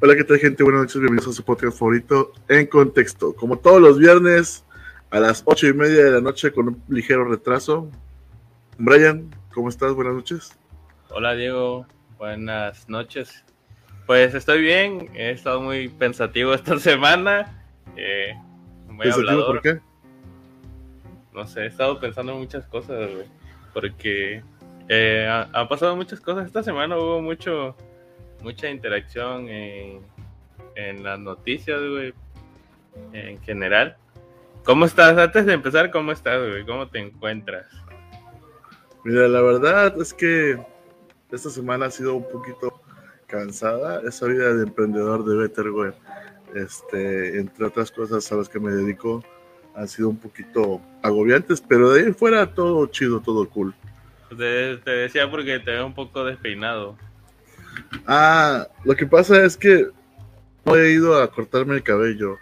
Hola, ¿qué tal, gente? Buenas noches, bienvenidos a su podcast favorito en contexto. Como todos los viernes, a las ocho y media de la noche, con un ligero retraso. Brian, ¿cómo estás? Buenas noches. Hola, Diego. Buenas noches. Pues estoy bien, he estado muy pensativo esta semana. Eh, muy ¿Pensativo por qué? No sé, he estado pensando en muchas cosas, güey. Porque eh, ha- han pasado muchas cosas. Esta semana hubo mucho mucha interacción en, en las noticias, güey, en general. ¿Cómo estás? Antes de empezar, ¿cómo estás, güey? ¿Cómo te encuentras? Mira, la verdad es que esta semana ha sido un poquito cansada. Esa vida de emprendedor de Betterware, este, entre otras cosas a las que me dedico, han sido un poquito agobiantes, pero de ahí fuera todo chido, todo cool. Te, te decía porque te veo un poco despeinado. Ah, lo que pasa es que no he ido a cortarme el cabello.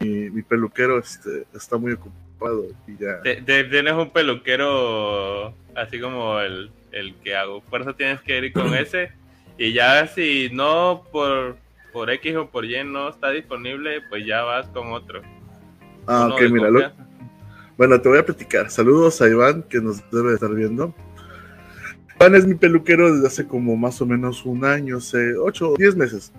Mi, mi peluquero este, está muy ocupado y ya. Tienes un peluquero así como el, el que hago. Por eso tienes que ir con ese. Y ya si no por, por X o por Y no está disponible, pues ya vas con otro. Ah, Uno ok, mira. lo- bueno, te voy a platicar. Saludos a Iván, que nos debe de estar viendo. Iván es mi peluquero desde hace como más o menos un año, sé, 8 o 10 meses.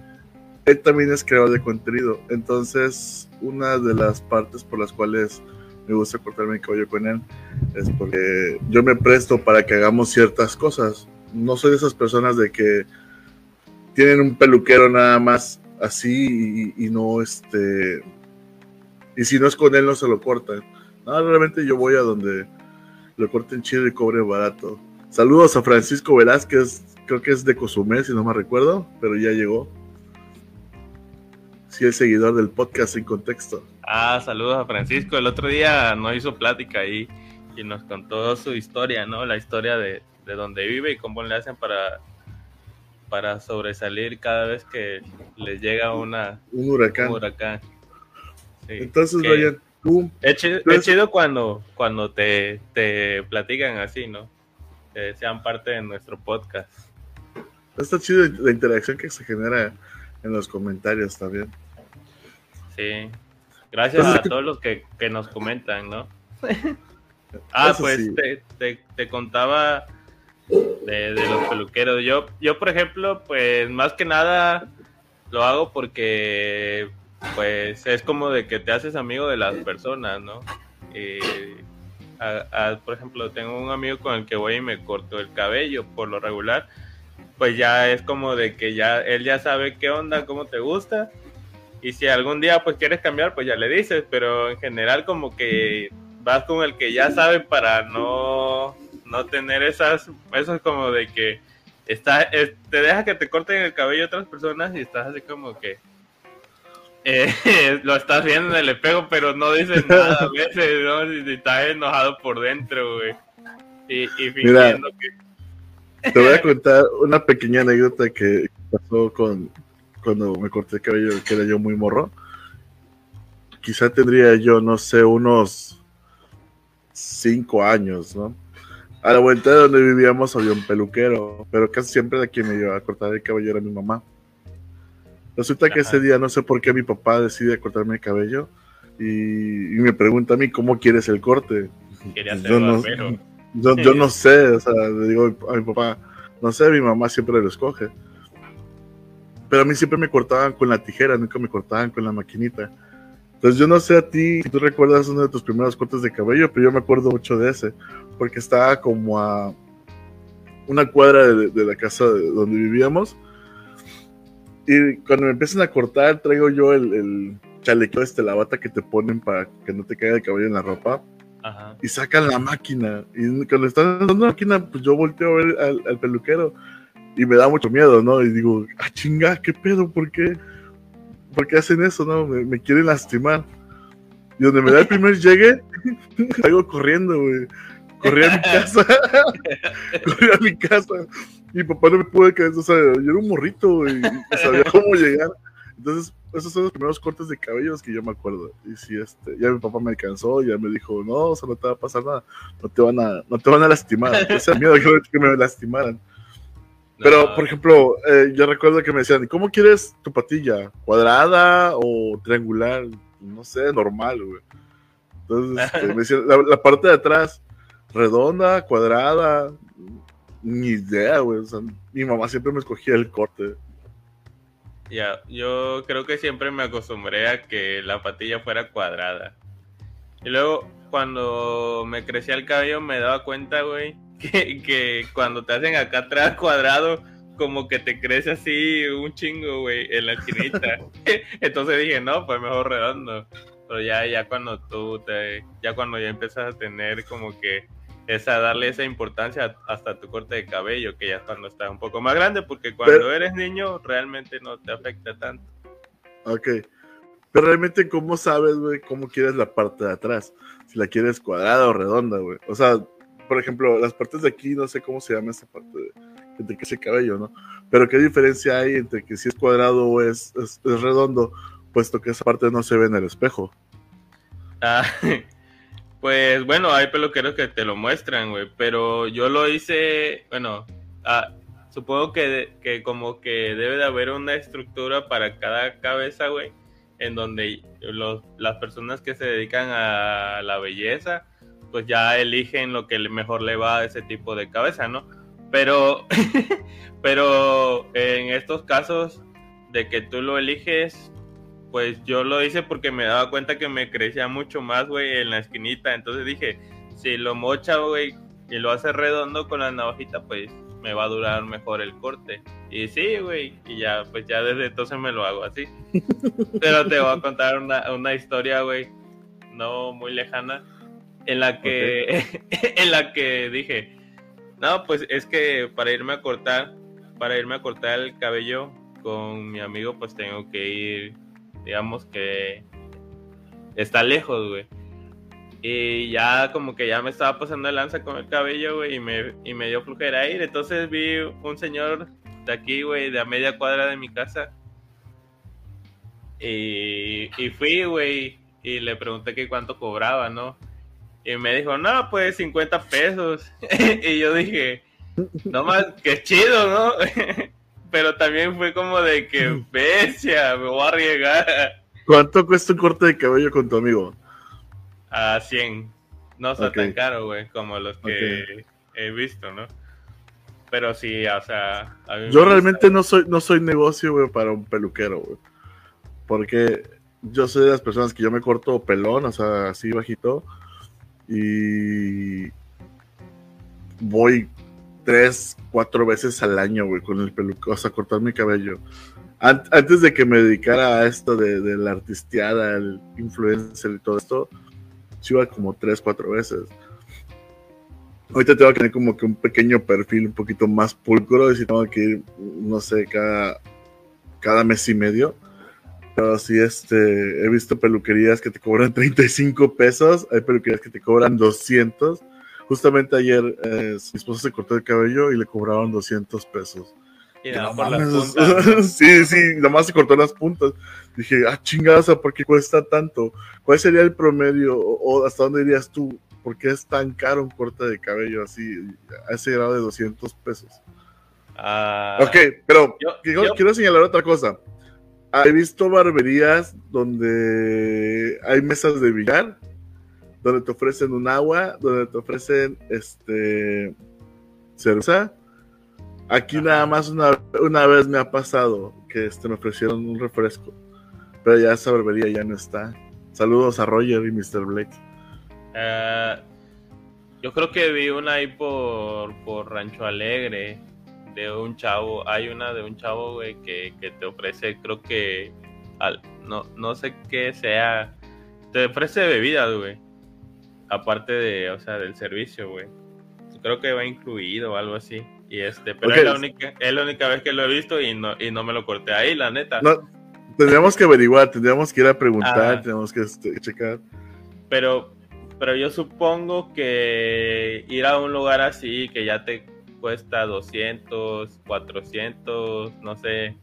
Él también es creador de contenido. Entonces, una de las partes por las cuales me gusta cortarme el cabello con él es porque yo me presto para que hagamos ciertas cosas. No soy de esas personas de que tienen un peluquero nada más así y, y no este. Y si no es con él, no se lo cortan. No, realmente yo voy a donde lo corten chido y cobre barato. Saludos a Francisco Velázquez, creo que es de Cozumel, si no me recuerdo, pero ya llegó. Sí, el seguidor del podcast en contexto. Ah, saludos a Francisco. El otro día nos hizo plática ahí y nos contó su historia, ¿no? La historia de, de donde vive y cómo le hacen para, para sobresalir cada vez que les llega una, Un huracán. un huracán. Sí. Entonces, Brian, tú, Es chido, es chido cuando, cuando te, te platican así, ¿no? Que sean parte de nuestro podcast. está chido la interacción que se genera en los comentarios también. Sí. Gracias Entonces, a ¿qué- todos los que, que nos comentan, ¿no? Ah, pues sí. te, te- te contaba de, de los peluqueros. Yo, yo, por ejemplo, pues más que nada lo hago porque pues es como de que te haces amigo de las personas, ¿no? Y, a- a- por ejemplo, tengo un amigo con el que voy y me corto el cabello por lo regular. Pues ya es como de que ya él ya sabe qué onda, cómo te gusta. Y si algún día pues quieres cambiar, pues ya le dices, pero en general como que vas con el que ya sabe para no, no tener esas, eso es como de que está, es- te deja que te corten el cabello otras personas y estás así como que eh, lo estás viendo en el espejo, pero no dices nada a veces, ¿no? Si, si estás enojado por dentro, güey. Y, y Mira. fingiendo que... Te voy a contar una pequeña anécdota que pasó con cuando me corté el cabello, que era yo muy morro. Quizá tendría yo, no sé, unos cinco años, ¿no? A la vuelta de donde vivíamos había un peluquero, pero casi siempre de quien me llevaba a cortar el cabello era mi mamá. Resulta que Ajá. ese día no sé por qué mi papá decide cortarme el cabello y, y me pregunta a mí cómo quieres el corte. Quería ser Yo no-. Yo, yo no sé, o sea, le digo a mi papá, no sé, mi mamá siempre lo escoge. Pero a mí siempre me cortaban con la tijera, nunca me cortaban con la maquinita. Entonces yo no sé a ti si tú recuerdas uno de tus primeros cortes de cabello, pero yo me acuerdo mucho de ese, porque estaba como a una cuadra de, de la casa de- donde vivíamos. Y cuando me empiezan a cortar, traigo yo el, el chaleco este, la bata que te ponen para que no te caiga el cabello en la ropa Ajá. y sacan la máquina. Y cuando están usando la máquina, pues yo volteo a ver al, al peluquero y me da mucho miedo, ¿no? Y digo, ah, chinga, ¿qué pedo? ¿Por qué? ¿Por qué hacen eso, no? Me, me quieren lastimar. Y donde me da el primer llegue, salgo corriendo, güey. Corrí a mi casa. Corrí a mi casa. Mi papá no me pudo quedar, o sea, yo era un morrito, y sabía cómo llegar. Entonces, esos son los primeros cortes de cabellos que yo me acuerdo. Y si este, ya mi papá me alcanzó, ya me dijo, no, o sea, no te va a pasar nada, no te van a, no te van a lastimar. Ese miedo que, me lastimaran. Pero, por ejemplo, eh, yo recuerdo que me decían, ¿cómo quieres tu patilla? ¿Cuadrada o triangular? No sé, normal, güey. Entonces, este, me decían, la, parte de atrás, redonda, cuadrada, ni idea, güey. O sea, mi mamá siempre me escogía el corte. Ya, yo creo que siempre me acostumbré a que la patilla fuera cuadrada. Y luego, cuando me crecía el cabello, me daba cuenta, güey, que, cuando te hacen acá atrás cuadrado, como que te crece así un chingo, güey, en la esquinita. Entonces dije, no, pues mejor redondo. Pero ya, ya cuando tú te, ya cuando ya empiezas a tener como que esa, darle esa importancia hasta tu corte de cabello, que ya cuando estás un poco más grande, porque cuando eres niño realmente no te afecta tanto. Ok. Pero realmente, ¿cómo sabes, güey, cómo quieres la parte de atrás? Si la quieres cuadrada o redonda, güey. O sea, por ejemplo, las partes de aquí, no sé cómo se llama esa parte de, que te crece el cabello, ¿no? Pero qué diferencia hay entre que si es cuadrado o es, es, redondo, puesto que esa parte no se ve en el espejo. Ah, pues bueno, hay peluqueros que te lo muestran, güey, pero yo lo hice, bueno, ah, supongo que, que como que debe de haber una estructura para cada cabeza, güey, en donde los, las personas que se dedican a la belleza, pues ya eligen lo que mejor le va a ese tipo de cabeza, ¿no? Pero, pero en estos casos de que tú lo eliges, pues yo lo hice porque me daba cuenta que me crecía mucho más, güey, en la esquinita. Entonces dije, si lo mocha, güey, y lo hace redondo con la navajita, pues me va a durar mejor el corte. Y sí, güey, y ya, pues ya desde entonces me lo hago así. Pero te voy a contar una, una historia, güey, no muy lejana en la que, en la que dije, no, pues es que para irme a cortar, para irme a cortar el cabello con mi amigo, pues tengo que ir, digamos que está lejos, güey. Y ya como que ya me estaba pasando el lanza con el cabello, güey, y me, y me dio flujera ir. Entonces vi un señor de aquí, güey, de a media cuadra de mi casa. Y, y fui, güey, y le pregunté que cuánto cobraba, ¿no? Y me dijo, no, pues 50 pesos. y yo dije, no más, qué chido, ¿no? Pero también fue como de que, bestia, me voy a arriesgar. ¿Cuánto cuesta un corte de cabello con tu amigo? A 100. No está tan caro, güey, como los que he visto, ¿no? Pero sí, o sea... yo realmente no soy, no soy negocio, güey, para un peluquero, güey. Porque yo soy de las personas que yo me corto pelón, o sea, así bajito y voy tres, cuatro veces al año, güey, con el peluco, o sea, cortar mi cabello. antes de que me dedicara a esto de, la artisteada, el influencer y todo esto, sí iba como tres, cuatro veces. Ahorita tengo que tener como que un pequeño perfil un poquito más pulcro y si tengo que ir, no sé, cada, cada mes y medio. Pero sí, este, he visto peluquerías que te cobran 35 pesos, hay peluquerías que te cobran 200. Justamente ayer eh, mi esposa se cortó el cabello y le cobraron 200 pesos. Y nada las puntas. sí, sí, nada más se cortó las puntas. Dije, ah, chingada, ¿por qué cuesta tanto? ¿Cuál sería el promedio o, hasta dónde dirías tú? ¿Por qué es tan caro un corte de cabello así, a ese grado de 200 pesos? Ah, ok, pero quiero señalar otra cosa he visto barberías donde hay mesas de billar, donde te ofrecen un agua, donde te ofrecen este cerveza. Aquí nada más una, una, vez me ha pasado que este, me ofrecieron un refresco, pero ya esa barbería ya no está. Saludos a Roger y Mr. Blake. Eh, yo creo que vi una ahí por, por Rancho Alegre de un chavo, hay una de un chavo, güey, que, te ofrece, creo que, al, no, no sé qué sea, te ofrece bebidas, güey, aparte de, o sea, del servicio, güey. Creo que va incluido o algo así. Y este, pero es, la única, es la única vez que lo he visto y no, y no me lo corté ahí, la neta. No, tendríamos que averiguar, tendríamos que ir a preguntar, tendríamos que este, checar. Pero, pero yo supongo que ir a un lugar así, que ya te cuesta 200, 400, no sé,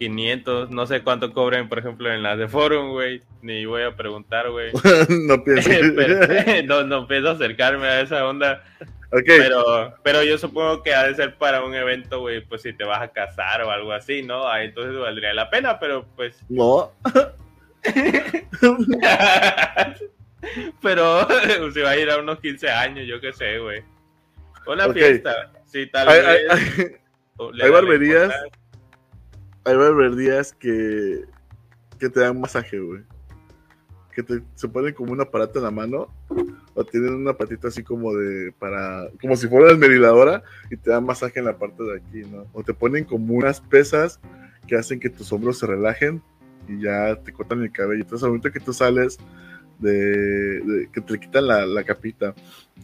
500, no sé cuánto cobren, por ejemplo, en las de Forum, güey. Ni voy a preguntar, güey. no pienso. no, no pienso acercarme a esa onda. Pero, pero yo supongo que ha de ser para un evento, güey, pues si te vas a casar o algo así, ¿no? Ahí entonces valdría la pena, pero pues. No. pero si va a ir a unos 15 años, yo qué sé, güey. Una fiesta. Sí, tal hay, vez. Hay, hay barberías. Hay barberías que, que te dan masaje, güey que te, se ponen como un aparato en la mano o tienen una patita así como de para como si fuera desmedidadora y te dan masaje en la parte de aquí, ¿no? O te ponen como unas pesas que hacen que tus hombros se relajen y ya te cortan el cabello. Entonces, al momento que tú sales de, que te quitan la, la, capita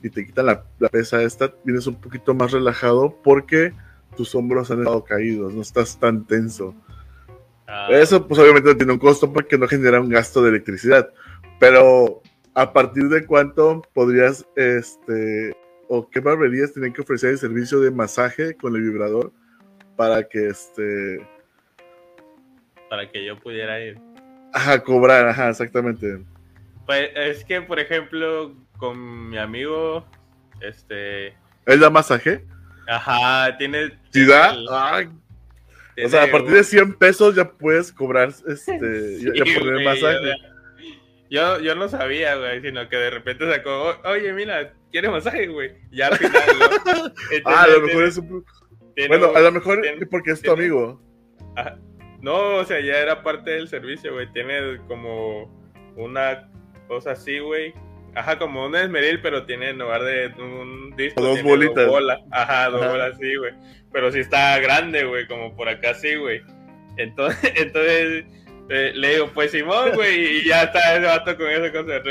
y te quitan la, la, pesa esta, vienes un poquito más relajado porque tus hombros han estado caídos, no estás tan tenso. Ah. Eso pues obviamente tiene un costo porque no genera un gasto de electricidad. Pero a partir de cuánto podrías, este, o qué barberías tienen que ofrecer el servicio de masaje con el vibrador para que este... Para que yo pudiera ir. Ajá, cobrar, ajá, exactamente. Pues es que, por ejemplo, con mi amigo, este... ¿Él da masaje? Ajá, tiene... ¿Sí da? Ay, o sea, a partir de 100 pesos ya puedes cobrar, este, ya, poner masaje. Yo, yo no sabía, güey, sino que de repente sacó, oye, mira, ¿quieres masaje, güey? Ya al final, ah, a lo mejor es un... Bueno, a lo mejor es porque es tu amigo. No, o sea, ya era parte del servicio, güey. Tiene como una cosa así, güey. Ajá, como un esmeril, pero tiene en lugar de un disco. Dos bolitas. Dos bolas. Ajá, dos bolas, sí, güey pero sí está grande, güey, como por acá sí, güey. Entonces, entonces eh, le digo, pues Simón, güey, y ya está ese vato con esa cosa.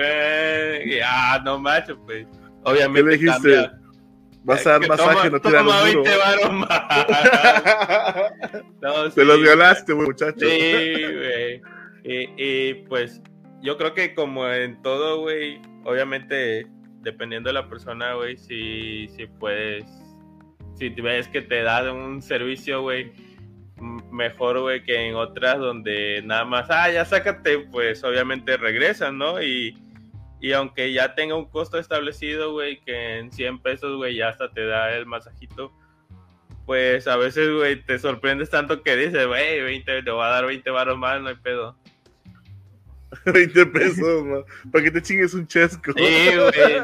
Y ah, no macho, pues. Obviamente. ¿Qué le dijiste? Vas a dar masaje, no te dan un 20 varos más. no, sí, te los violaste, güey, muchacho. Sí, güey. Y, y pues yo creo que como en todo, güey, obviamente dependiendo de la persona, güey, sí, sí puedes si ves que te da un servicio, güey, mejor, güey, que en otras donde nada más, ah, ya sácate, pues obviamente regresan, ¿no? Y, y aunque ya tenga un costo establecido, güey, que en 100 pesos, güey, ya hasta te da el masajito, pues a veces, güey, te sorprendes tanto que dices, güey, 20, te voy a dar 20 baros más, no hay pedo. 20 pesos, man. Para que te chingues un chesco. Sí, güey.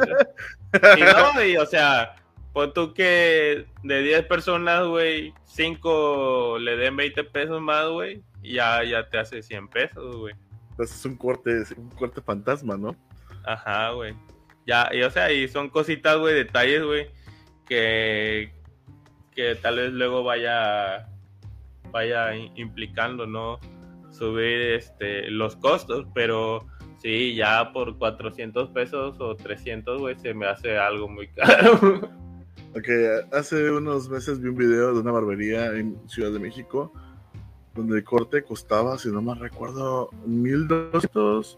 Y no, y o sea, Pon tú que de 10 personas, güey, 5 le den 20 pesos más, güey, y ya, ya te hace 100 pesos, güey. Entonces es un corte, un corte fantasma, ¿no? Ajá, güey. Ya, y o sea, y son cositas, güey, detalles, güey, que, que tal vez luego vaya, vaya implicando, ¿no? Subir este, los costos, pero sí, ya por 400 pesos o 300, güey, se me hace algo muy caro. Ok, hace unos meses vi un video de una barbería en Ciudad de México donde el corte costaba, si no me recuerdo, mil doscientos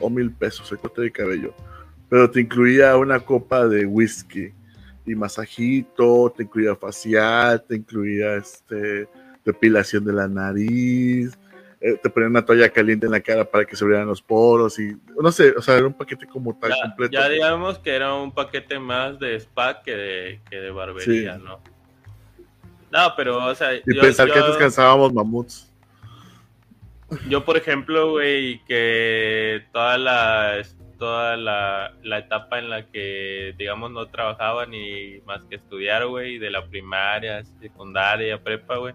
o mil pesos el corte de cabello. Pero te incluía una copa de whisky y masajito, te incluía facial, te incluía este depilación de la nariz, eh, te ponían una toalla caliente en la cara para que se abrieran los poros y no sé, o sea, era un paquete como tal completo. Ya digamos que era un paquete más de spa que de, que de barbería, ¿no? No, pero, o sea. Y pensar que descansábamos mamuts. Yo, por ejemplo, güey, que toda la toda la, la, etapa en la que, digamos, no trabajaba ni más que estudiar, güey, de la primaria, secundaria, prepa, güey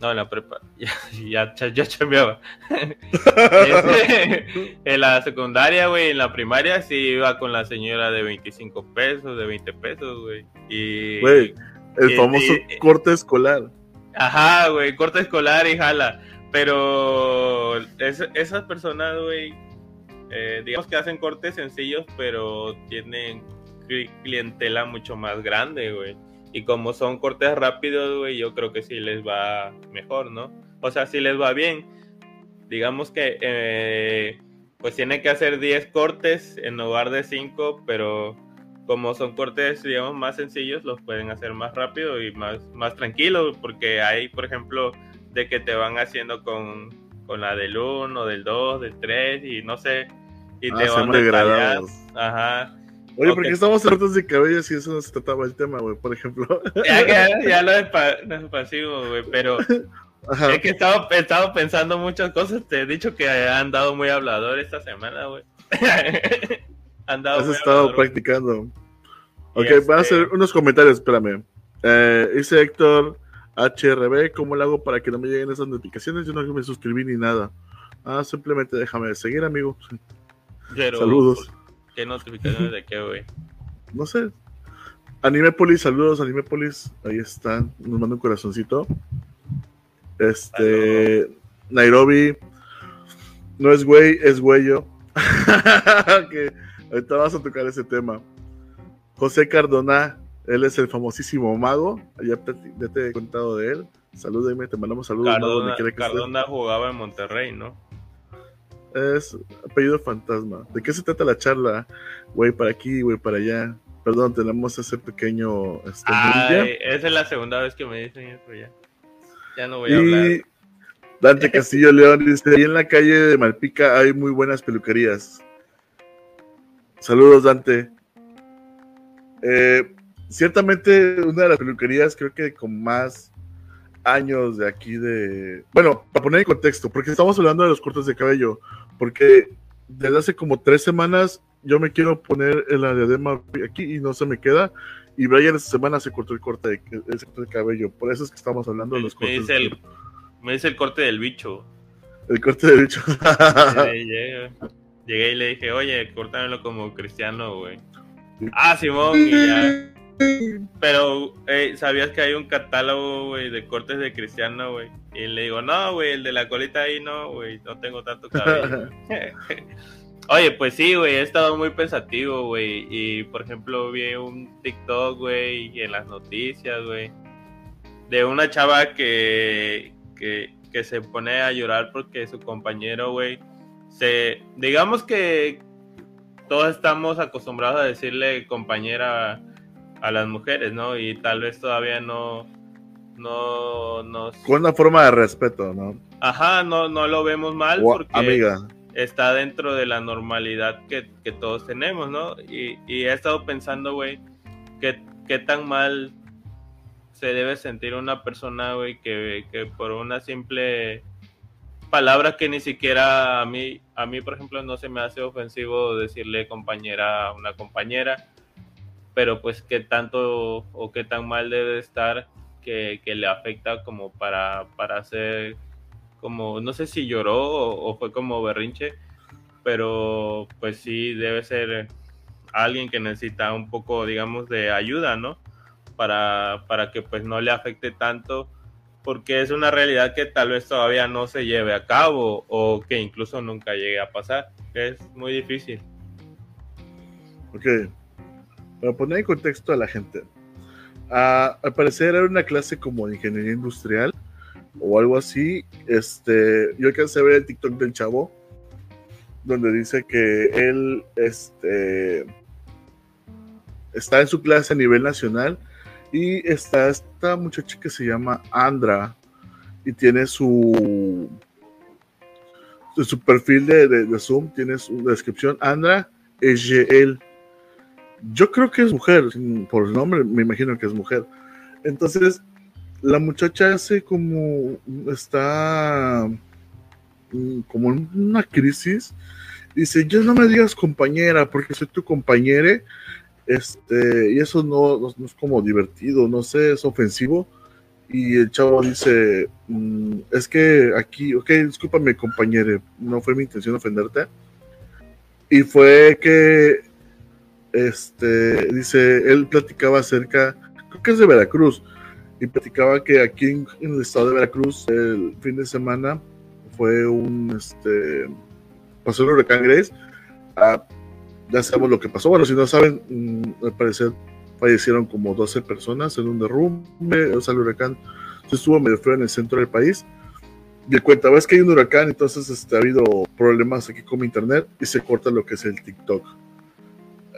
no, en la prepa. Ya, ya, ya chambeaba. Este, en la secundaria, güey, en la primaria sí iba con la señora de 25 pesos, de 20 pesos, güey. Y. Güey, el famoso corte escolar. Ajá, güey, corte escolar y jala. Pero esas personas, güey, eh, digamos que hacen cortes sencillos, pero tienen clientela mucho más grande, güey. Y como son cortes rápidos, güey, yo creo que sí les va mejor, ¿no? O sea, sí les va bien. Digamos que, eh, pues tienen que hacer 10 cortes en lugar de 5, pero como son cortes, digamos, más sencillos, los pueden hacer más rápido y más, más tranquilos, porque hay, por ejemplo, de que te van haciendo con, con la del 1, del 2, del 3, y no sé, y ah, te van degradados. Ajá Oye, porque estamos cortos de cabello si eso no se trataba el tema, güey, por ejemplo. Ya, ya, ya lo de pasivo, güey, pero es que he estado, he estado, pensando muchas cosas. Te he dicho que han dado muy hablador esta semana, güey. han dado Has estado practicando. Ok, voy a hacer este unos comentarios, espérame. Eh, dice Héctor HRB, ¿cómo lo hago para que no me lleguen esas notificaciones? Yo no me suscribí ni nada. Ah, simplemente déjame seguir, amigo. Saludos. ¿Qué notificaciones de qué, güey? No sé. Animepolis, saludos, Animepolis. Ahí están. Nos manda un corazoncito. Este. Nairobi. No es güey, es güeyo. que ahorita vas a tocar ese tema. José Cardona, él es el famosísimo mago. Ya te, he contado de él. Salúdeme, te mandamos saludos. Cardona, Cardona jugaba en Monterrey, ¿no? Es apellido fantasma. ¿De qué se trata la charla? Güey, para aquí, güey, para allá. Perdón, tenemos ese pequeño. Este, esa es la segunda vez que me dicen eso ya. Ya no voy a y Dante Castillo León dice: Ahí en la calle de Malpica hay muy buenas peluquerías. Saludos, Dante. Eh, ciertamente, una de las peluquerías, creo que con más años de aquí de. Bueno, para poner en contexto, porque estamos hablando de los cortes de cabello, porque desde hace como tres semanas yo me quiero poner el diadema aquí y no se me queda. Y Brian esta semana se cortó el corte de, el cabello. Por eso es que estamos hablando de los cortes. Me dice, el, me dice el corte del bicho. El corte del bicho. llegué, llegué, y le dije, oye, córtamelo como cristiano, güey. Ah, Simón, y ya. Pero, ¿sabías que hay un catálogo, güey, de cortes de cristiano, güey? Y le digo, no, güey, el de la colita ahí no, güey, no tengo tanto cabello. Oye, pues sí, güey, he estado muy pensativo, güey. Y, por ejemplo, vi un TikTok, güey, en las noticias, güey, de una chava que, que, que se pone a llorar porque su compañero, güey, se... Digamos que todos estamos acostumbrados a decirle compañera a las mujeres, ¿no? Y tal vez todavía no, no nos... Con una forma de respeto, ¿no? Ajá, no, no lo vemos mal porque amiga. está dentro de la normalidad que, todos tenemos, ¿no? Y, he estado pensando, güey, qué, qué tan mal se debe sentir una persona, güey, que, que por una simple palabra que ni siquiera a mí, a mí, por ejemplo, no se me hace ofensivo decirle compañera a una compañera pero pues qué tanto o qué tan mal debe estar que, le afecta como para, para hacer como, no sé si lloró o, fue como berrinche, pero pues sí debe ser alguien que necesita un poco, digamos, de ayuda, ¿no? Para, para que pues no le afecte tanto, porque es una realidad que tal vez todavía no se lleve a cabo o que incluso nunca llegue a pasar. Es muy difícil. Ok, para poner en contexto a la gente, al parecer era una clase como de ingeniería industrial o algo así. Este, yo alcancé a ver el TikTok del chavo, donde dice que él este, está en su clase a nivel nacional y está esta muchacha que se llama Andra y tiene su su perfil de, Zoom, tiene su descripción Andra él yo creo que es mujer, por el nombre me imagino que es mujer. Entonces, la muchacha hace como está mm, como en una crisis. Dice, ya no me digas compañera, porque soy tu compañera. Este, y eso no, no, es como divertido, no sé, es ofensivo. Y el chavo dice, mm, es que aquí, ok, discúlpame compañera, no fue mi intención ofenderte. Y fue que este, dice, él platicaba acerca, creo que es de Veracruz, y platicaba que aquí en, el estado de Veracruz el fin de semana fue un, este, pasó el huracán Grace, ah, ya sabemos lo que pasó, bueno, si no saben, mm, al parecer fallecieron como 12 personas en un derrumbe, o sea, el huracán estuvo medio feo en el centro del país, y cuenta, es que hay un huracán, entonces este, ha habido problemas aquí con mi internet y se corta lo que es el TikTok.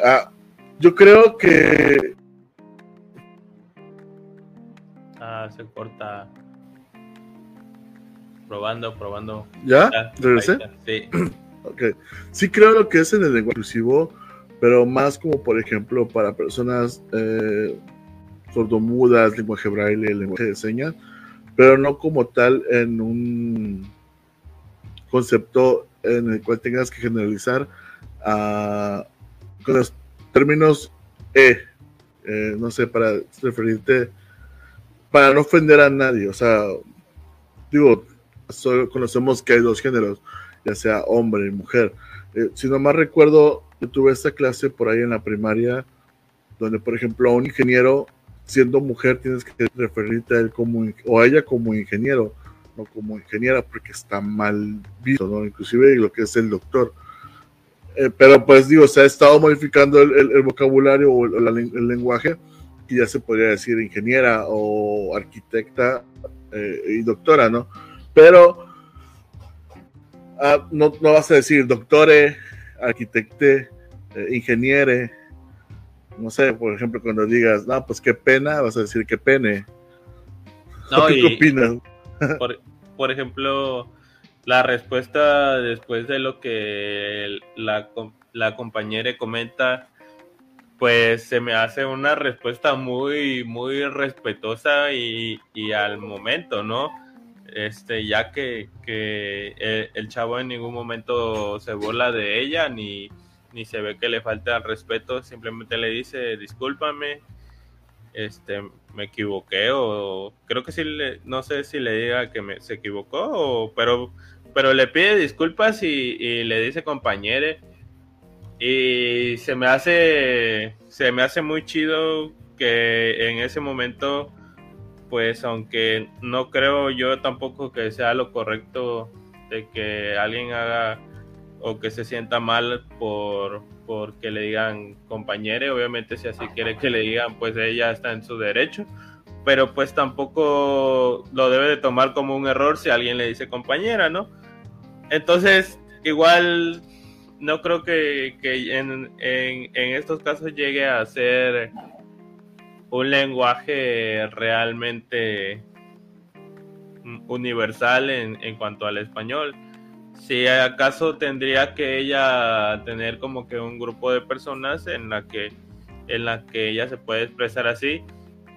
Ah, yo creo que. Ah, se corta. Probando, probando. ¿Ya? ¿Regresé? Sí. ok. Sí creo lo que es en el lenguaje inclusivo, pero más como por ejemplo para personas eh, sordomudas, lenguaje braille, lenguaje de señas, pero no como tal en un concepto en el cual tengas que generalizar con los términos E, eh, no sé, para referirte, para no ofender a nadie, o sea, digo, solo conocemos que hay dos géneros, ya sea hombre y mujer. Eh, si no más recuerdo, yo tuve esta clase por ahí en la primaria, donde, por ejemplo, a un ingeniero, siendo mujer, tienes que referirte a él como, o a ella como ingeniero, no como ingeniera, porque está mal visto, ¿no? Inclusive lo que es el doctor. Eh, pero pues digo, se ha estado modificando el, vocabulario o el, lenguaje y ya se podría decir ingeniera o arquitecta eh, y doctora, ¿no? Pero ah, no, no, vas a decir doctore, arquitecte, eh, ingeniere. No sé, por ejemplo, cuando digas, no, pues qué pena, vas a decir qué pene. ¿Qué opinas? Por, por ejemplo, la respuesta después de lo que la, la compañera comenta, pues se me hace una respuesta muy, muy respetuosa y, al momento, ¿no? Este, ya que, el, chavo en ningún momento se burla de ella ni, ni se ve que le falta respeto, simplemente le dice discúlpame, este, me equivoqué o creo que sí, le, no sé si le diga que me, se equivocó, o, pero, pero le pide disculpas y, le dice compañere y se me hace, se me hace muy chido que en ese momento, pues aunque no creo yo tampoco que sea lo correcto de que alguien haga o que se sienta mal por, porque le digan compañere, obviamente si así quiere que le digan, pues ella está en su derecho, pero pues tampoco lo debe de tomar como un error si alguien le dice compañera, ¿no? Entonces, igual no creo que, en, estos casos llegue a ser un lenguaje realmente universal en, en cuanto al español si acaso tendría que ella tener como que un grupo de personas en la que en la que ella se puede expresar así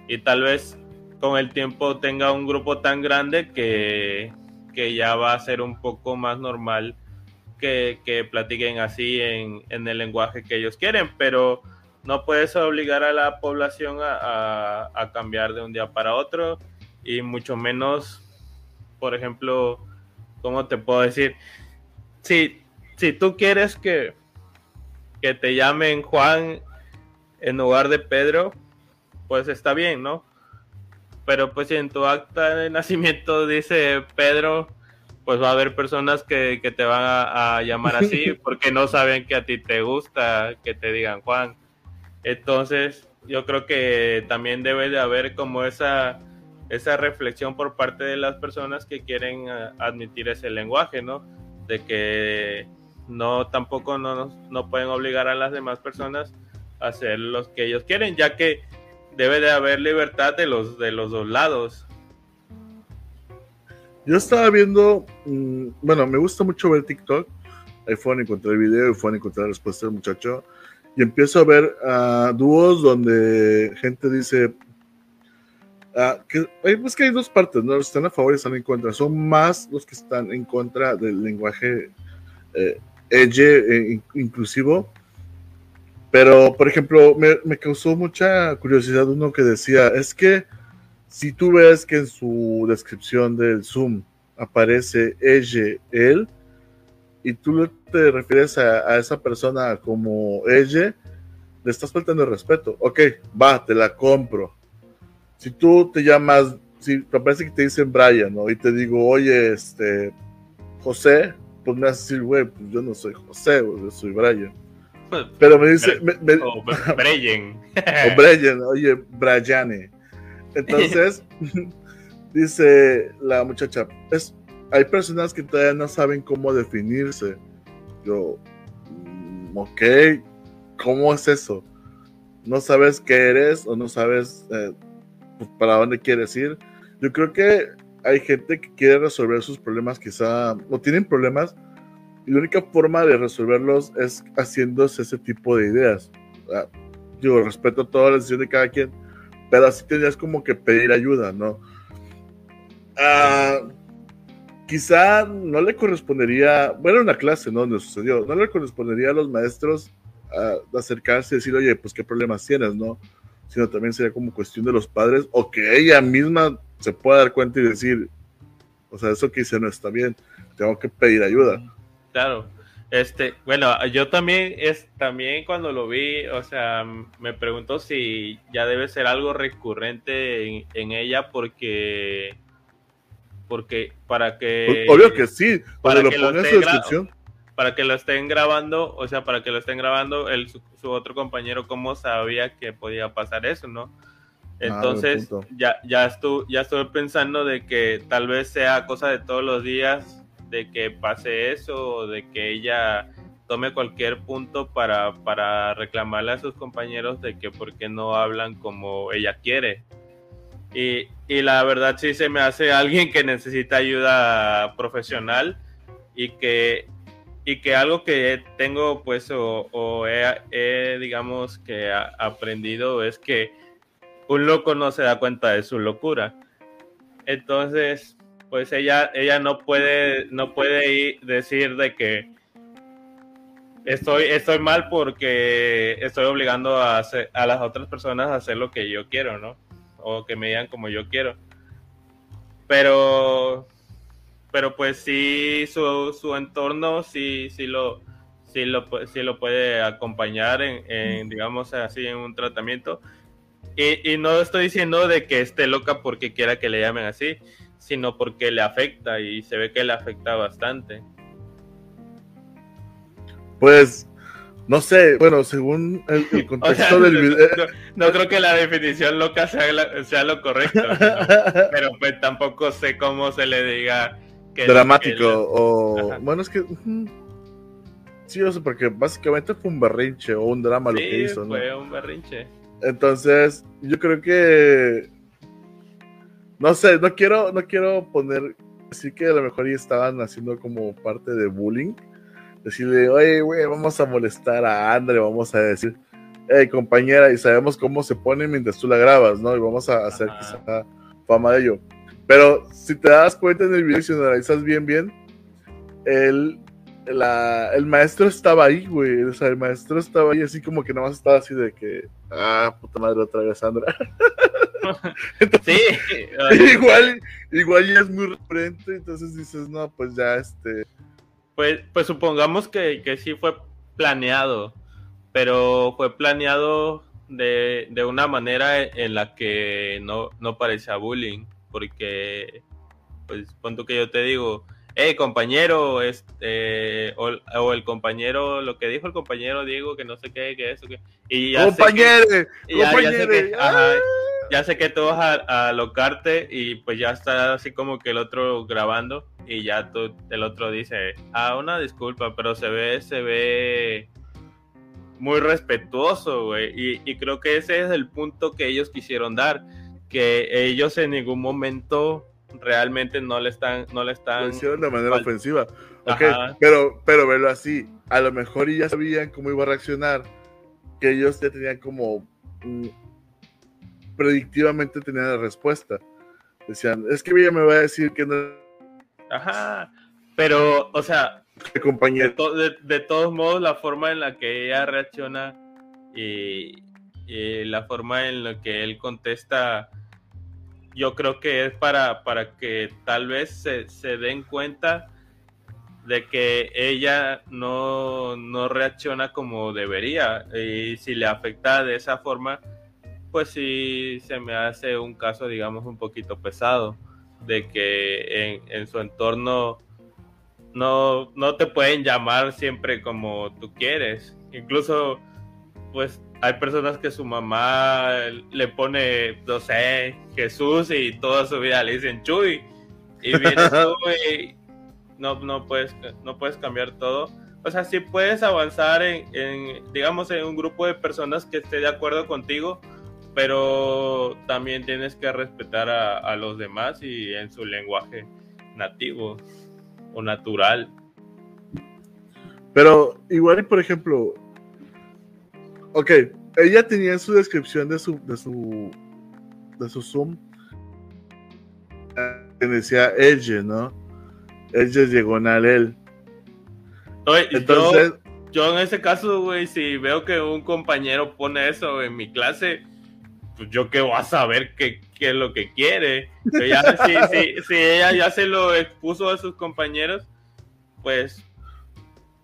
y tal vez con el tiempo tenga un grupo tan grande que, que ya va a ser un poco más normal que, que platiquen así en, en, el lenguaje que ellos quieren, pero no puedes obligar a la población a, a cambiar de un día para otro y mucho menos, por ejemplo, ¿cómo te puedo decir? Si, si tú quieres que, que te llamen Juan en lugar de Pedro, pues está bien, ¿no? Pero pues si en tu acta de nacimiento dice Pedro, pues va a haber personas que, te van a, llamar así porque no saben que a ti te gusta que te digan Juan. Entonces, yo creo que también debe de haber como esa esa reflexión por parte de las personas que quieren eh, admitir ese lenguaje, ¿no? De que no tampoco no, no pueden obligar a las demás personas a hacer lo que ellos quieren, ya que debe de haber libertad de los de los dos lados. Yo estaba viendo, mm, bueno, me gusta mucho ver TikTok. Ahí fue a encontrar el video y fue a encontrar la respuesta del muchacho. Y empiezo a ver uh, dúos donde gente dice, Ah, que, pues que hay dos partes, ¿no? Los están a favor y están en contra. Son más los que están en contra del lenguaje eh, eh inclusivo. Pero, por ejemplo, me, causó mucha curiosidad uno que decía, es que si tú ves que en su descripción del Zoom aparece ella, él, y tú te refieres a, esa persona como ella, le estás faltando el respeto. Ok, va, te la compro si tú te llamas, si te parece que te dicen Brian, ¿no? Y te digo, oye, este, José, pues me vas a decir, güey, pues yo no soy José, yo soy Brian. Pues, Pero me dice. o Brian. o Brian, oye, Brian. Entonces, dice la muchacha, es, hay personas que todavía no saben cómo definirse. Yo, mm, ok, ¿cómo es eso? No sabes qué eres o no sabes eh, pues, para dónde quieres ir. Yo creo que hay gente que quiere resolver sus problemas, quizá, no tienen problemas, Y la única forma de resolverlos es haciéndose ese tipo de ideas. Ah, digo, respeto toda la decisión de cada quien, pero así tenías como que pedir ayuda, ¿no? Ah, quizá no le correspondería, bueno, una clase, ¿no? Donde sucedió, no le correspondería a los maestros ah, acercarse y decir, oye, pues qué problemas tienes, ¿no? Sino también sería como cuestión de los padres o que ella misma se pueda dar cuenta y decir, o sea, eso que hice no está bien, tengo que pedir ayuda. Claro. Este, bueno, yo también es también cuando lo vi, o sea, me pregunto si ya debe ser algo recurrente en, ella porque porque para que obvio que sí, para que lo, su descripción. Para que lo estén grabando, o sea, para que lo estén grabando el su, otro compañero cómo sabía que podía pasar eso, ¿no? Ah, Entonces, ya ya estuve ya estuve pensando de que tal vez sea cosa de todos los días de que pase eso de que ella tome cualquier punto para, para reclamarle a sus compañeros de que por qué no hablan como ella quiere. Y, y, la verdad sí se me hace alguien que necesita ayuda profesional y que, y que algo que tengo pues o, o he, digamos que aprendido es que un loco no se da cuenta de su locura. Entonces, pues ella, ella no puede, no puede ir, decir de que estoy, estoy mal porque estoy obligando a, a las otras personas a hacer lo que yo quiero, ¿no? O que me digan como yo quiero. Pero, pero pues sí, su, su entorno sí, sí lo, sí lo, sí lo puede acompañar en, digamos así, en un tratamiento. Y, y no estoy diciendo de que esté loca porque quiera que le llamen así, sino porque le afecta y se ve que le afecta bastante. Pues, no sé, bueno, según el, contexto del video. No, creo que la definición loca sea, sea lo correcto, pero pues tampoco sé cómo se le diga que. Dramático, o. Bueno, es que. Sí, o sea, porque básicamente fue un berrinche o un drama lo que hizo, ¿no? Fue un berrinche. Entonces, yo creo que no sé, no quiero, no quiero poner, así que a lo mejor ya estaban haciendo como parte de bullying. Decirle, oye, güey, vamos a molestar a Andre, vamos a decir, hey, compañera, y sabemos cómo se pone mientras tú la grabas, ¿no? Y vamos a hacer quizá fama de ello. Pero si te das cuenta en el video, si analizas bien, bien, el, la, el maestro estaba ahí, güey. O sea, el maestro estaba ahí así como que nada más estaba así de que, ah, puta madre, otra vez Sandra. sí. igual, igual ya es muy referente, entonces dices, no, pues ya este. Pues, pues supongamos que, que sí fue planeado, pero fue planeado de, de una manera en la que no, no parecía bullying, porque, pues, punto que yo te digo, hey compañero, este, o, el compañero, lo que dijo el compañero Diego, que no sé qué, que eso, que... Y ya compañero, ya, sé que, ya. sé que tú vas a, alocarte y pues ya está así como que el otro grabando y ya tú, el otro dice, ah, una disculpa, pero se ve, se ve muy respetuoso, güey, y, y creo que ese es el punto que ellos quisieron dar, que ellos en ningún momento realmente no le están, no le están. de manera ofensiva. pero, pero verlo así, a lo mejor ya sabían cómo iba a reaccionar, que ellos ya tenían como mm, predictivamente tenían la respuesta. Decían, es que ella me va a decir que no. Ajá, pero, o sea. De, de, todos modos, la forma en la que ella reacciona y, y la forma en la que él contesta yo creo que es para, para que tal vez se, se den cuenta de que ella no, no, reacciona como debería y si le afecta de esa forma, pues sí se me hace un caso, digamos, un poquito pesado, de que en, su entorno no, no te pueden llamar siempre como tú quieres. Incluso, pues hay personas que su mamá le pone, no sé, Jesús y toda su vida le dicen Chuy. Y vienes tú y no, no, puedes, no puedes cambiar todo. O sea, sí puedes avanzar en, digamos, en un grupo de personas que esté de acuerdo contigo, pero también tienes que respetar a, a los demás y en su lenguaje nativo o natural. Pero igual, por ejemplo, ok, ella tenía en su descripción de su, de su, de su Zoom, que decía ella, ¿no? Ella llegó en él. Entonces, yo, en ese caso, güey, si veo que un compañero pone eso en mi clase, pues yo qué voy a saber qué, qué es lo que quiere. Ya, si, si, si, ella ya se lo expuso a sus compañeros, pues,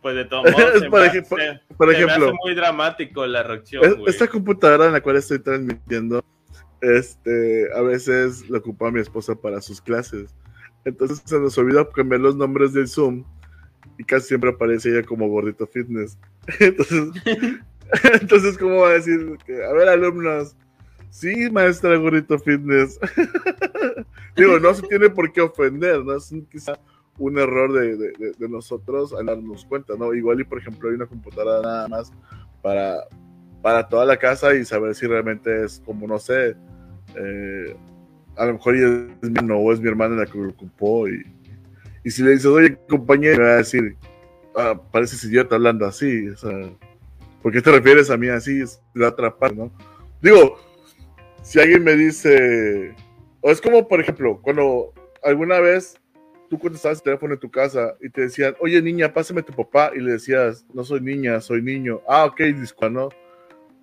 pues de todos modos, por, ejemplo, por ejemplo, muy dramático la reacción. esta computadora en la cual estoy transmitiendo, este, a veces la ocupa mi esposa para sus clases. Entonces se nos olvida cambiar los nombres del Zoom y casi siempre aparece ella como gordito fitness. Entonces, entonces ¿cómo va a decir? a ver, alumnos, sí, maestra gordito fitness. Digo, no se tiene por qué ofender, ¿no? Es quizá un error de, nosotros al darnos cuenta, ¿no? Igual y, por ejemplo, hay una computadora nada más para, para toda la casa y saber si realmente es como, no sé, eh, a lo mejor es mi hermano o es mi hermana la que lo ocupó y, y si le dices, oye, compañero, me va a decir, ah, pareces idiota hablando así, o sea, ¿por qué te refieres a mí así? Es la otra parte, ¿no? Digo, si alguien me dice, o es como, por ejemplo, cuando alguna vez tú contestabas el teléfono en tu casa y te decían, oye, niña, pásame tu papá, y le decías, no soy niña, soy niño. Ah, ok, disculpa, ¿no?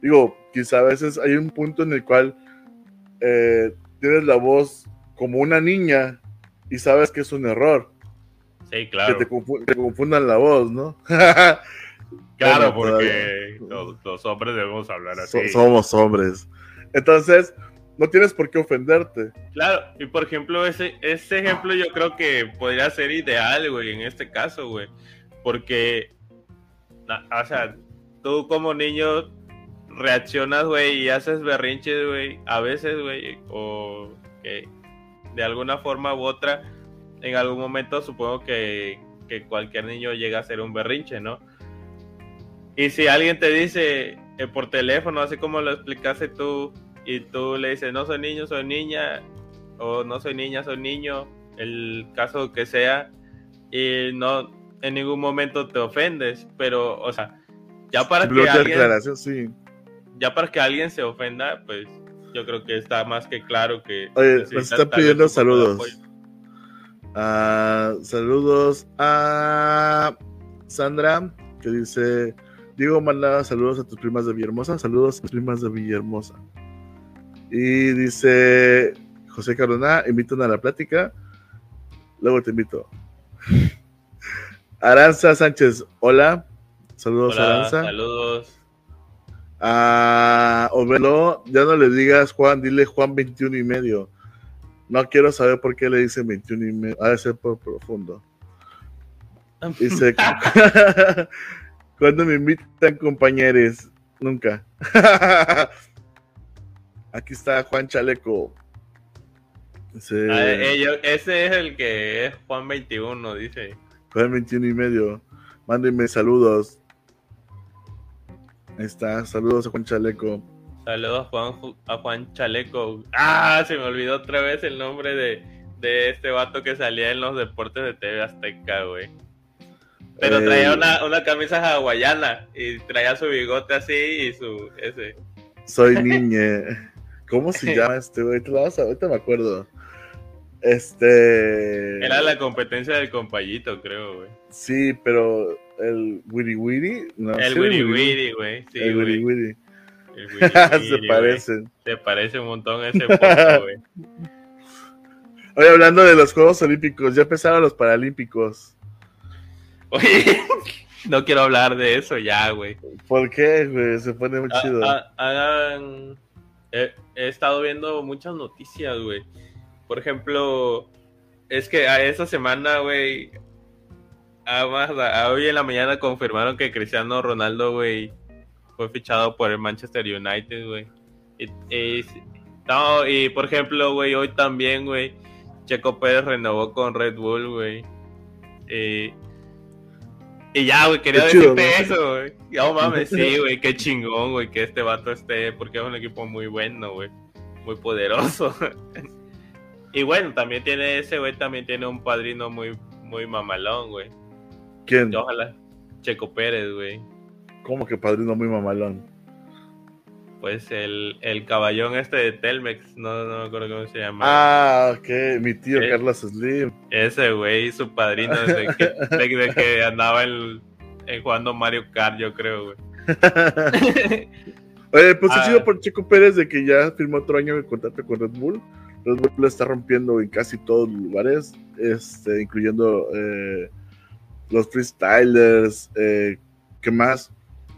Digo, quizá a veces hay un punto en el cual eh, tienes la voz como una niña y sabes que es un error. Sí, claro. Que te, confundan la voz, ¿no? claro, porque los, hombres debemos hablar así. somos hombres. Entonces, no tienes por qué ofenderte. Claro, y por ejemplo, ese, ese ejemplo yo creo que podría ser ideal, güey, en este caso, güey. Porque, o sea, tú como niño reaccionas, güey, y haces berrinches, güey, a veces, güey, o que de alguna forma u otra, en algún momento supongo que, que cualquier niño llega a ser un berrinche, ¿no? Y si alguien te dice eh, por teléfono, así como lo explicaste tú, y tú le dices, no soy niño, soy niña, o no soy niña, soy niño, el caso que sea, y no en ningún momento te ofendes, pero, o sea, ya para que alguien, sí ya para que alguien se ofenda, pues yo creo que está más que claro que... Oye, nos están pidiendo saludos. Ah, saludos a Sandra, que dice, Diego manda saludos a tus primas de Villahermosa, saludos a tus primas de Villahermosa. Y dice José Carona, invitan a la plática, luego te invito. Aranza Sánchez, hola, saludos Aranza. Saludos. A Ovelo, ya no le digas Juan, dile Juan 21 y medio. No quiero saber por qué le dicen 21 y medio. Ha de ser por profundo. Dice, cuando me invitan compañeros, nunca. Aquí está Juan Chaleco. Ese... Ah, ese es el que es Juan 21, dice. Juan 21 y medio. Mándenme saludos. Ahí está, saludos a Juan Chaleco. Saludos Juan, a Juan Chaleco. Ah, se me olvidó otra vez el nombre de, de este vato que salía en los deportes de TV Azteca, güey. Pero eh, traía una, una, camisa hawaiana y traía su bigote así y su ese. Soy niña. ¿Cómo se llama este güey? Ahorita me acuerdo. Este. Era la competencia del compayito, creo, güey. Sí, pero el Wiri Wiri. No, el Wiri Wiri, güey. Sí, el Wiri Wiri. Se parecen. Se parece un montón ese foto, güey. Oye, hablando de los Juegos Olímpicos, ya empezaron los Paralímpicos. Oye, no quiero hablar de eso ya, güey. ¿Por qué, güey? Se pone muy chido. hagan. He, estado viendo muchas noticias, güey. Por ejemplo, es que a esa semana, güey, hoy en la mañana confirmaron que Cristiano Ronaldo, güey, fue fichado por el Manchester United, güey. Y, y, por ejemplo, güey, hoy también, güey, Checo Pérez renovó con Red Bull, güey. Y, ya, güey, quería decirte eso, güey. No mames, sí, güey, qué chingón, güey, que este vato esté, porque es un equipo muy bueno, güey, muy poderoso. y bueno, también tiene ese, güey, también tiene un padrino muy, muy mamalón, güey. ¿Quién? Ojalá. Checo Pérez, güey. ¿Cómo que padrino muy mamalón? Pues el, el caballón este de Telmex, no, no me acuerdo cómo se llama. Ah, ok, mi tío Eh, Carlos Slim. Ese güey, su padrino desde que, desde que andaba en jugando Mario Kart, yo creo, güey. Oye, pues Ah. ha sido por Checo Pérez de que ya firmó otro año de contrato con Red Bull. Red Bull lo está rompiendo en casi todos los lugares, este, incluyendo eh, los freestylers, eh, ¿qué más?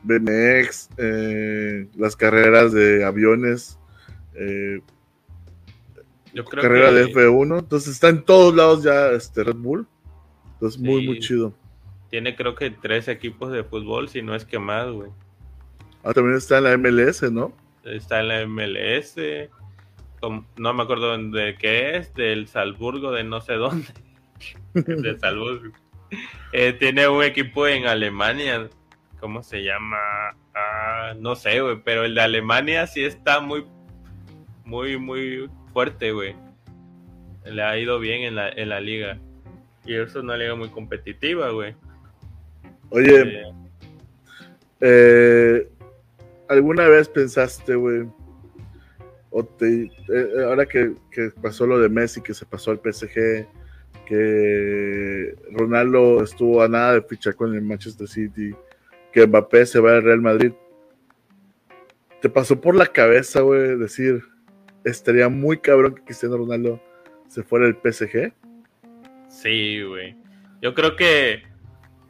BMX, eh, las carreras de aviones, eh, Yo creo carrera que de F1. Entonces está en todos lados ya este Red Bull. Entonces muy, Sí. muy chido. tiene creo que tres equipos de fútbol, si no es que más, güey. Ah, también está en la MLS, ¿no? Está en la MLS, no me acuerdo de qué es, del Salzburgo, de no sé dónde. de Salzburgo. Eh, tiene un equipo en Alemania, ¿cómo se llama? Ah, no sé, güey, pero el de Alemania sí está muy, muy, muy fuerte, güey. Le ha ido bien en la, en la liga. Y eso es una liga muy competitiva, güey. Oye, Eh, Eh, ¿Alguna vez pensaste, güey? O te, eh, ahora que, que pasó lo de Messi, que se pasó al PSG, que Ronaldo estuvo a nada de fichar con el Manchester City, que Mbappé se va al Real Madrid. ¿Te pasó por la cabeza, güey, decir, estaría muy cabrón que Cristiano Ronaldo se fuera al PSG? Sí, güey. Yo creo que.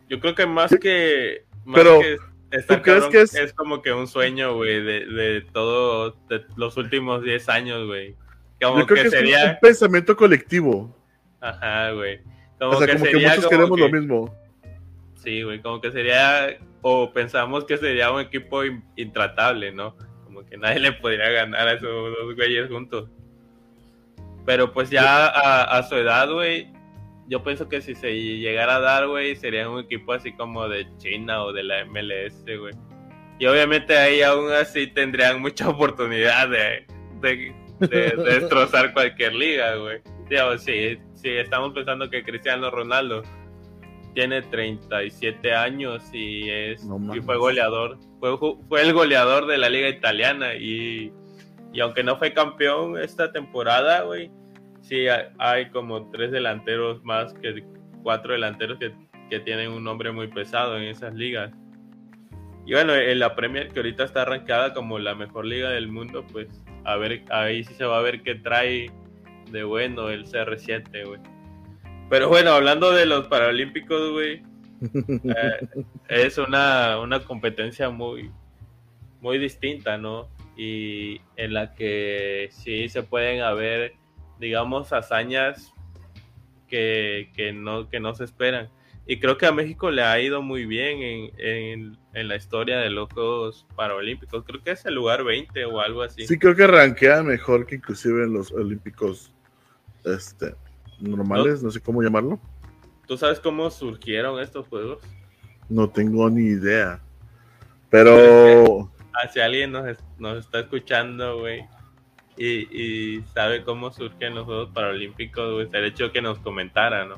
Yo creo que más que. Más Pero, que estar ¿tú crees que es- es... como que un sueño, güey, de, de todo. De los últimos 10 años, güey. Como Yo creo que, que, es un- sería. pensamiento colectivo. Ajá, güey. Como o sea, que como que sería muchos como queremos que- lo mismo. Sí, güey. Como que sería. O pensamos que sería un equipo in- intratable, ¿no? Como que nadie le podría ganar a esos dos güeyes juntos. Pero pues ya a, a su edad, güey, yo pienso que si se llegara a dar, güey, sería un equipo así como de China o de la MLS, güey. Y obviamente ahí aún así tendrían mucha oportunidad de, de, de- de destrozar cualquier liga, güey. Digamos, si, si estamos pensando que Cristiano Ronaldo tiene 37 años y es No y fue goleador, fue, fue el goleador de la liga italiana y, y aunque no fue campeón esta temporada, güey, sí hay, hay como tres delanteros más que cuatro delanteros que, que tienen un nombre muy pesado en esas ligas. Y bueno, en la Premier que ahorita está arrancada como la mejor liga del mundo, pues a ver, ahí sí se va a ver qué trae de bueno el CR7, güey. Pero bueno, hablando de los Paralímpicos, güey, eh, es una, una competencia muy, muy distinta, ¿no? Y en la que sí se pueden haber, digamos, hazañas que, que, no, que no se esperan. Y creo que a México le ha ido muy bien en, en, en la historia de los Juegos Paralímpicos. Creo que es el lugar 20 o algo así. Sí, creo que rankea mejor que inclusive en los olímpicos este, normales, no, sé cómo llamarlo. ¿Tú sabes cómo surgieron estos Juegos? No tengo ni idea. Pero Ah, si alguien nos, nos está escuchando, güey, y, y sabe cómo surgen los Juegos Paralímpicos, güey, sería hecho que nos comentara, ¿no?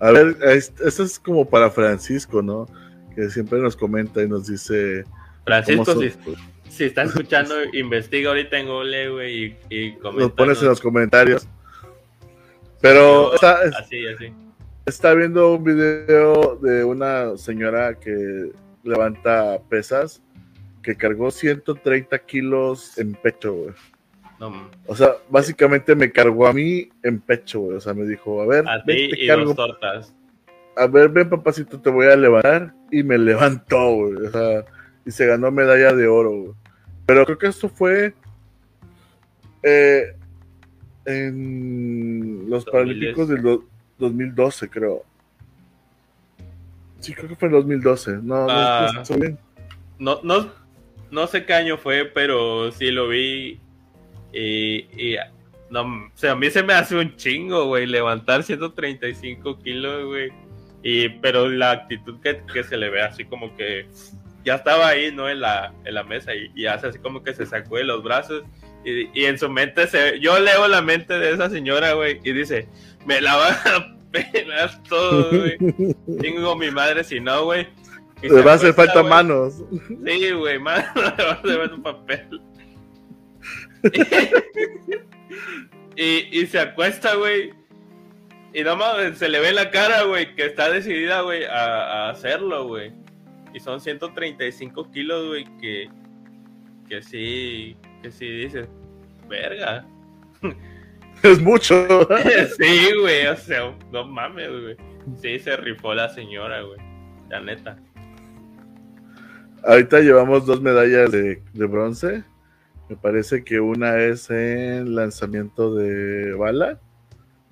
a ver, es- esto es como para Francisco, ¿no? Que siempre nos comenta y nos dice Francisco, si, si está escuchando, investiga ahorita en Google, güey, y, y nos coméntanos. pones en los comentarios. Pero está, Así, así. está viendo un video de una señora que levanta pesas que cargó 130 kilos en pecho, güey. No, O sea, básicamente me cargó a mí en pecho, güey. O sea, me dijo, a ver, a ven, ti te y cargo. dos tortas. A ver, ven, papacito, te voy a levantar. Y me levantó, güey. O sea, y se ganó medalla de oro, güey. Pero creo que esto fue eh, en los 2010. Paralímpicos del do- 2012, creo. Sí, creo que fue en 2012. No, no, Ah. no estoy bien. No, no, no sé qué año fue, pero sí lo vi. Y, y no, o sea, a mí se me hace un chingo, güey, levantar 135 kilos, güey. Y, pero la actitud que, que se le ve así como que ya estaba ahí, ¿no? En la, en la mesa y, y hace así como que se sacó de los brazos. Y, y en su mente, se, yo leo la mente de esa señora, güey, y dice, me la van a pelar todo, güey. Tengo mi madre, si no, güey. Y Le va a hacer falta manos. Sí, güey, mano, le va a hacer falta un papel. y, y se acuesta, güey. Y no mames, se le ve la cara, güey, que está decidida, güey, a, a hacerlo, güey. Y son 135 kilos, güey, que, que sí, que sí dices, verga. Es mucho. sí, güey, o sea, no mames, güey. Sí, se rifó la señora, güey. La neta. Ahorita llevamos dos medallas de, de bronce. Me parece que una es en lanzamiento de bala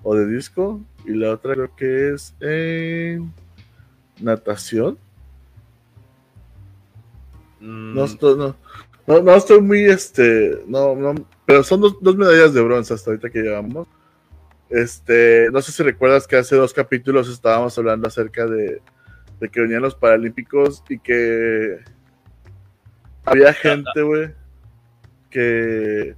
o de disco. Y la otra creo que es en natación. Mm, No no, no, no estoy muy este. No, no, pero son dos, dos medallas de bronce hasta ahorita que llevamos. Este, no sé si recuerdas que hace dos capítulos estábamos hablando acerca de, de que venían los Paralímpicos y que había gente, güey, que.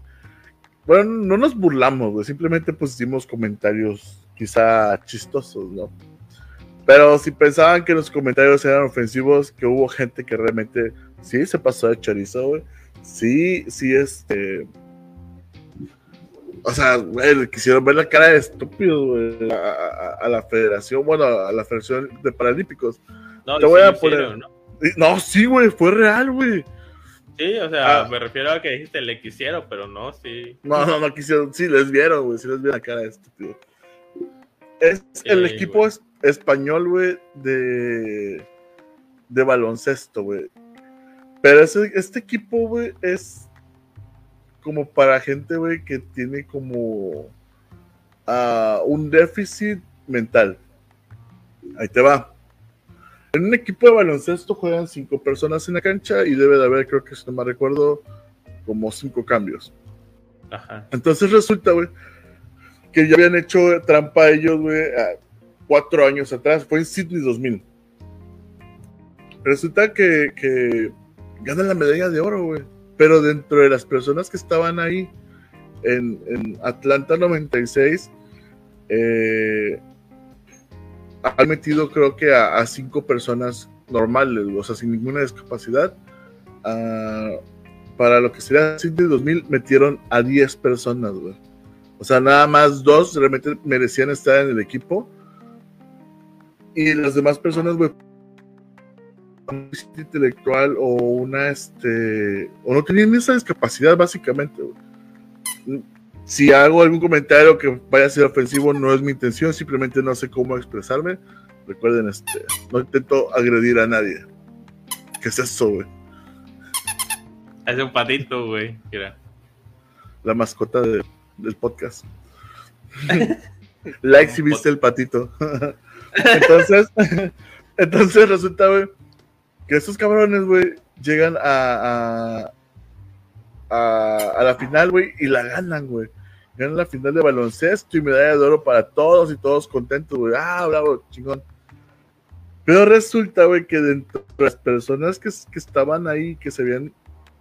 Bueno, no nos burlamos, güey, simplemente hicimos comentarios quizá chistosos, ¿no? Pero si pensaban que los comentarios eran ofensivos, que hubo gente que realmente sí se pasó de chorizo, güey. Sí, sí, este. O sea, güey, le quisieron ver la cara de estúpido, güey, a, a- a la federación, bueno, a la federación de Paralímpicos. no, te voy sí a poner- hicieron, ¿no? No, sí, güey, fue real, güey. Sí, o sea, Ah. me refiero a que dijiste le quisieron, pero no, sí. No, no, no quisieron. Sí, les vieron, güey. Sí, les vieron la cara de estúpido. Es el equipo es- español, güey, de, de baloncesto, güey. Pero ese- este equipo, güey, es como para gente, güey, que tiene como ah, un déficit mental. Ahí te va. En un equipo de baloncesto juegan cinco personas en la cancha y debe de haber, creo que si no me recuerdo, como cinco cambios. Ajá. Entonces resulta, güey, que ya habían hecho trampa ellos, güey, cuatro años atrás. Fue en Sydney 2000. Resulta que, que ganan la medalla de oro, güey. Pero dentro de las personas que estaban ahí en, Atlanta 96, eh, han metido creo que a, cinco personas normales, o sea, sin ninguna discapacidad. Ah, para lo que sería Sydney 2000 metieron a 10 personas, güey. O sea, nada más dos realmente merecían estar en el equipo. Y las demás personas, güey, intelectual o una, este, o no tenían esa discapacidad, básicamente. Si hago algún comentario que vaya a ser ofensivo, no es mi intención, simplemente no sé cómo expresarme. Recuerden, este, no intento agredir a nadie. ¿Qué es eso, güey? Es un patito, güey. Mira. la mascota de- del podcast. like si viste el patito. entonces, entonces resulta, güey, que estos cabrones, güey, llegan a, a, a, a la final, güey, y la ganan, güey. Ganan la final de baloncesto y medalla de oro para todos y todos contentos, güey. Ah, bravo, chingón. Pero resulta, güey, que dentro de las personas que, que estaban ahí, que se habían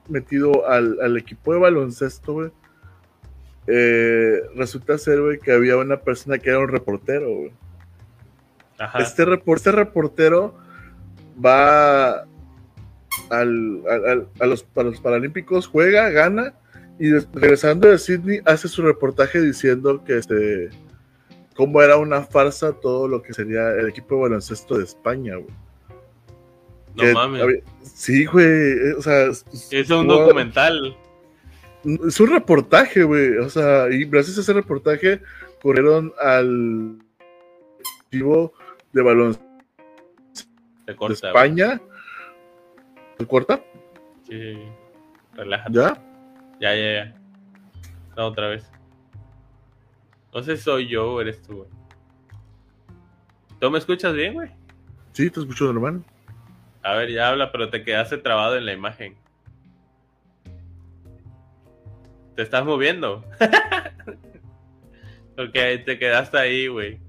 metido al, al equipo de baloncesto, güey, eh, resulta ser, güey, que había una persona que era un reportero, güey. Ajá. Este, repor- este reportero va al, al- al- a, los, a los Paralímpicos, juega, gana, y regresando de Sydney hace su reportaje diciendo que este cómo era una farsa todo lo que sería el equipo de baloncesto de España, güey. No Que mames. había- sí, güey, eh, o sea, es- Es un wow. documental. Es un reportaje, güey. O sea, y gracias a ese reportaje corrieron al equipo de baloncesto Se corta. España. ¿Se corta? Sí. Relájate. ¿Ya? Ya, ya, ya. No, otra vez. No sé si soy yo o eres tú, güey. ¿Tú me escuchas bien, güey? Sí, te escucho normal. A ver, ya habla, pero te quedaste trabado en la imagen. Te estás moviendo. Porque te quedaste ahí, güey.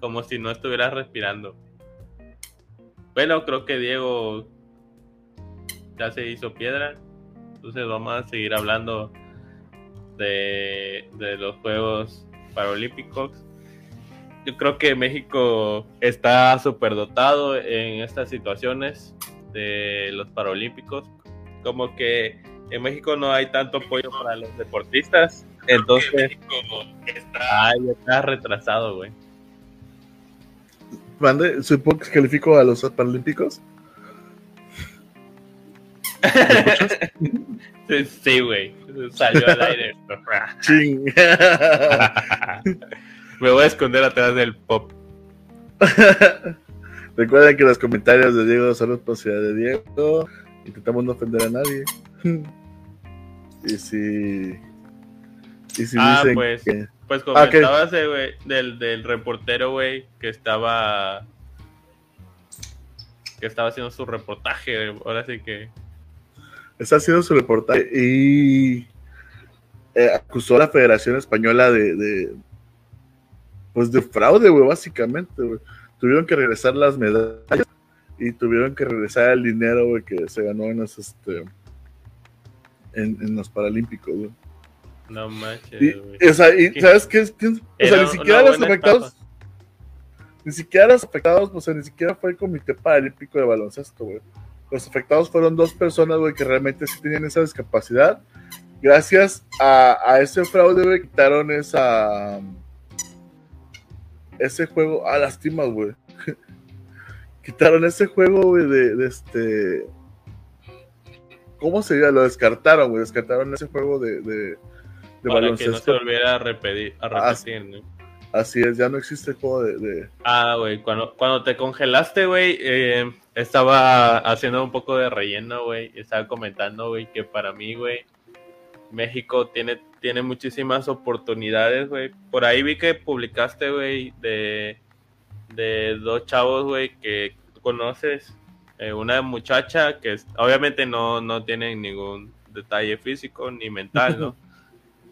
Como si no estuvieras respirando. Bueno, creo que Diego ya se hizo piedra. Entonces vamos a seguir hablando de, de los Juegos Paralímpicos. yo creo que México está superdotado en estas situaciones de los Paralímpicos. Como que en México no hay tanto apoyo para los deportistas. Entonces, México está, Ay, está retrasado, güey. Mande, supongo que califico a los Paralímpicos. sí, güey. Salió al aire. Ching. Me voy a esconder atrás del pop. Recuerden que los comentarios de Diego son responsabilidad de Diego. Intentamos no ofender a nadie. y si. Y si ah, dicen pues, que... pues ah, comentabas del, del reportero, güey, que estaba. Que estaba haciendo su reportaje. Ahora sí que. Está haciendo su reportaje y. Eh, acusó a la Federación Española de, pues de fraude, güey, básicamente, güey. Tuvieron que regresar las medallas y tuvieron que regresar el dinero, güey, que se ganó en los, este, en, los Paralímpicos, güey. No manches, güey. O sea, y, ¿sabes qué? O sea, ni siquiera los afectados, ni siquiera los afectados, o sea, ni siquiera fue el Comité Paralímpico de Baloncesto, güey. Los afectados fueron dos personas, güey, que realmente sí tenían esa discapacidad. Gracias a, a ese fraude, güey, quitaron esa ese juego, ah, lastimas, güey. Quitaron ese juego, güey, de, este. ¿Cómo sería? Lo descartaron, güey. Descartaron ese juego de, de, Para que no se volviera a repetir, a repetir así, es, ya no existe el juego de. Ah, güey, cuando, cuando te congelaste, güey, eh, estaba haciendo un poco de relleno, güey. Estaba comentando, güey, que para mí, güey, México tiene tiene muchísimas oportunidades, güey. Por ahí vi que publicaste, güey, de, de dos chavos, güey, que conoces. Eh, una muchacha que obviamente no, no tiene ningún detalle físico ni mental, ¿no?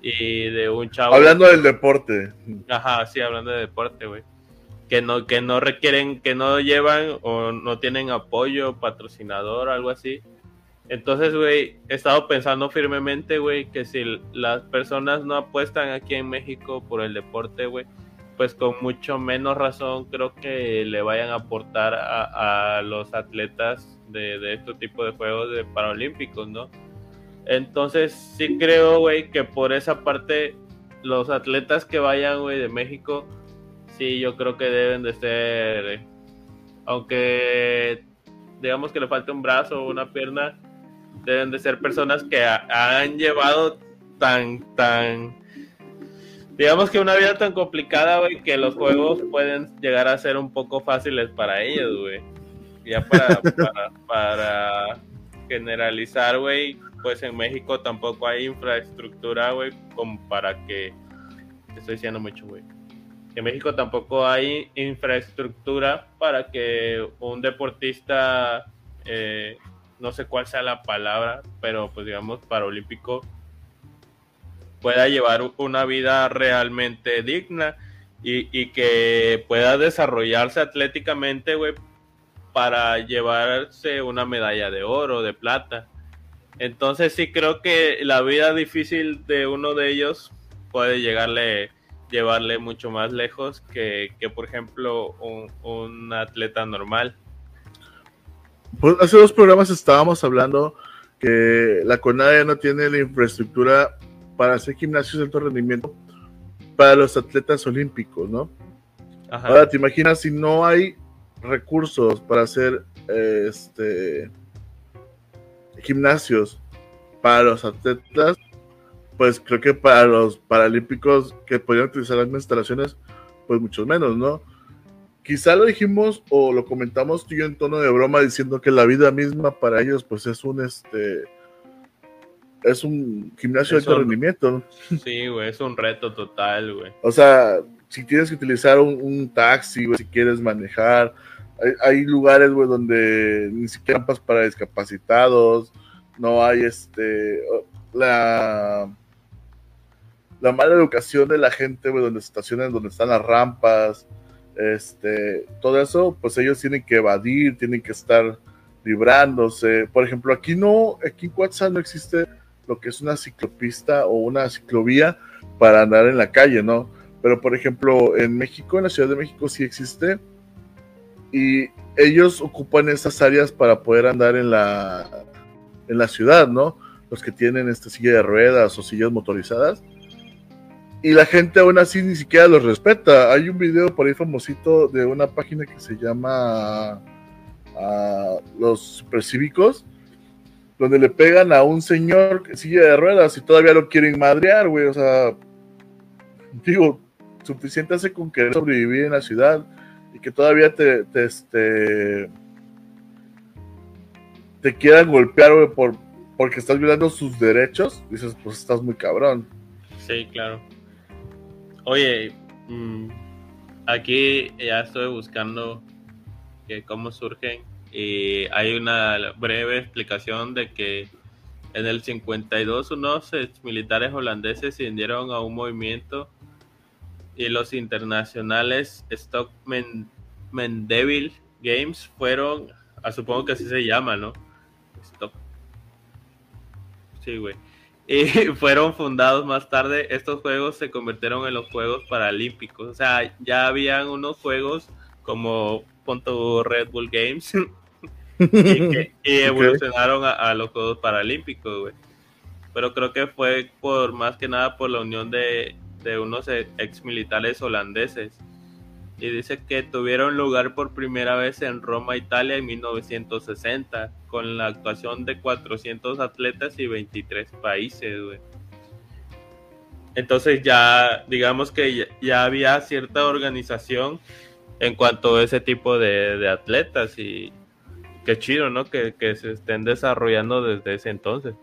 y de un chavo. Hablando del deporte. Ajá, sí, hablando de deporte, güey. Que no, que no requieren, que no llevan o no tienen apoyo, patrocinador, algo así entonces, güey, he estado pensando firmemente, güey, que si las personas no apuestan aquí en México por el deporte, güey, pues con mucho menos razón creo que le vayan a aportar a, los atletas de, de este tipo de juegos de paralímpicos, ¿no? Entonces, sí creo, güey, que por esa parte los atletas que vayan, güey, de México, sí, yo creo que deben de ser, aunque digamos que le falte un brazo o una pierna, deben de ser personas que han llevado tan, tan, digamos que una vida tan complicada, güey, que los juegos pueden llegar a ser un poco fáciles para ellos, güey. Ya para, para, para generalizar, güey, pues en México tampoco hay infraestructura, güey, como para que, estoy diciendo mucho, güey. En México tampoco hay infraestructura para que un deportista eh, no sé cuál sea la palabra, pero pues digamos paralímpico pueda llevar una vida realmente digna y, que pueda desarrollarse atléticamente, güey, para llevarse una medalla de oro, de plata. Entonces sí creo que la vida difícil de uno de ellos puede llegarle, llevarle mucho más lejos que, por ejemplo, un, un atleta normal. Pues hace dos programas estábamos hablando que la CONADE no tiene la infraestructura para hacer gimnasios de alto rendimiento para los atletas olímpicos, ¿no? Ahora, ¿te imaginas si no hay recursos para hacer este gimnasios para los atletas? Pues creo que para los paralímpicos que podrían utilizar las instalaciones, pues mucho menos, ¿no? quizá lo dijimos o lo comentamos tú y yo en tono de broma diciendo que la vida misma para ellos pues es un este es un gimnasio de alto rendimiento. Sí, güey, es un reto total, güey. O sea, si tienes que utilizar un, taxi, güey, si quieres manejar, hay, lugares, güey, donde ni siquiera rampas para discapacitados, no hay este la la mala educación de la gente, güey, donde se estacionan, donde están las rampas, este, todo eso, pues ellos tienen que evadir, tienen que estar librándose. Por ejemplo, aquí no, aquí en WhatsApp no existe lo que es una ciclopista o una ciclovía para andar en la calle, ¿no? pero por ejemplo en México, en la Ciudad de México sí existe y ellos ocupan esas áreas para poder andar en la, en la ciudad, ¿no? Los que tienen esta silla de ruedas o sillas motorizadas. Y la gente aún así ni siquiera los respeta. Hay un video por ahí famosito de una página que se llama uh, Los Supercívicos, donde le pegan a un señor silla de ruedas y todavía lo quieren madrear, güey. O sea, digo, suficiente hace con querer sobrevivir en la ciudad y que todavía te, te, este, te quieran golpear, por, porque estás violando sus derechos, dices, pues estás muy cabrón. Sí, claro. Oye, mm, aquí ya estoy buscando que cómo surgen y hay una breve explicación de que en el 52 unos militares holandeses se unieron a un movimiento y los internacionales Stock Mendeville Games fueron, a, ah, supongo que así se llama, ¿no? Stock. Sí, güey. Y fueron fundados más tarde. Estos juegos se convirtieron en los Juegos Paralímpicos. O sea, ya habían unos juegos como punto Red Bull Games y, evolucionaron a, los Juegos Paralímpicos, güey. Pero creo que fue por más que nada por la unión de, de unos e, ex militares holandeses. Y dice que tuvieron lugar por primera vez en Roma, Italia en 1960, con la actuación de 400 atletas y 23 países, Entonces ya, digamos que ya, había cierta organización en cuanto a ese tipo de, atletas y qué chido, ¿no? Que se estén desarrollando desde ese entonces.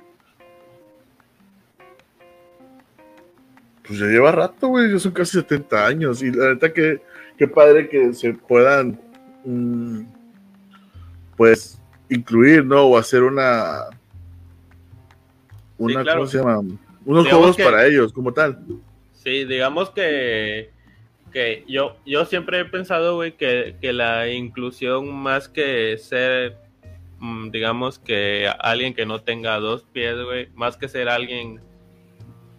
Pues ya lleva rato, güey, ya son casi 70 años. Y la neta que, qué padre que se puedan, mm, pues, incluir, ¿no? O hacer una, una, ¿cómo se llama? Unos juegos para ellos, como tal. Sí, digamos que, que yo, yo siempre he pensado, güey, que, que la inclusión más que ser, mm, digamos que alguien que no tenga dos pies, güey, más que ser alguien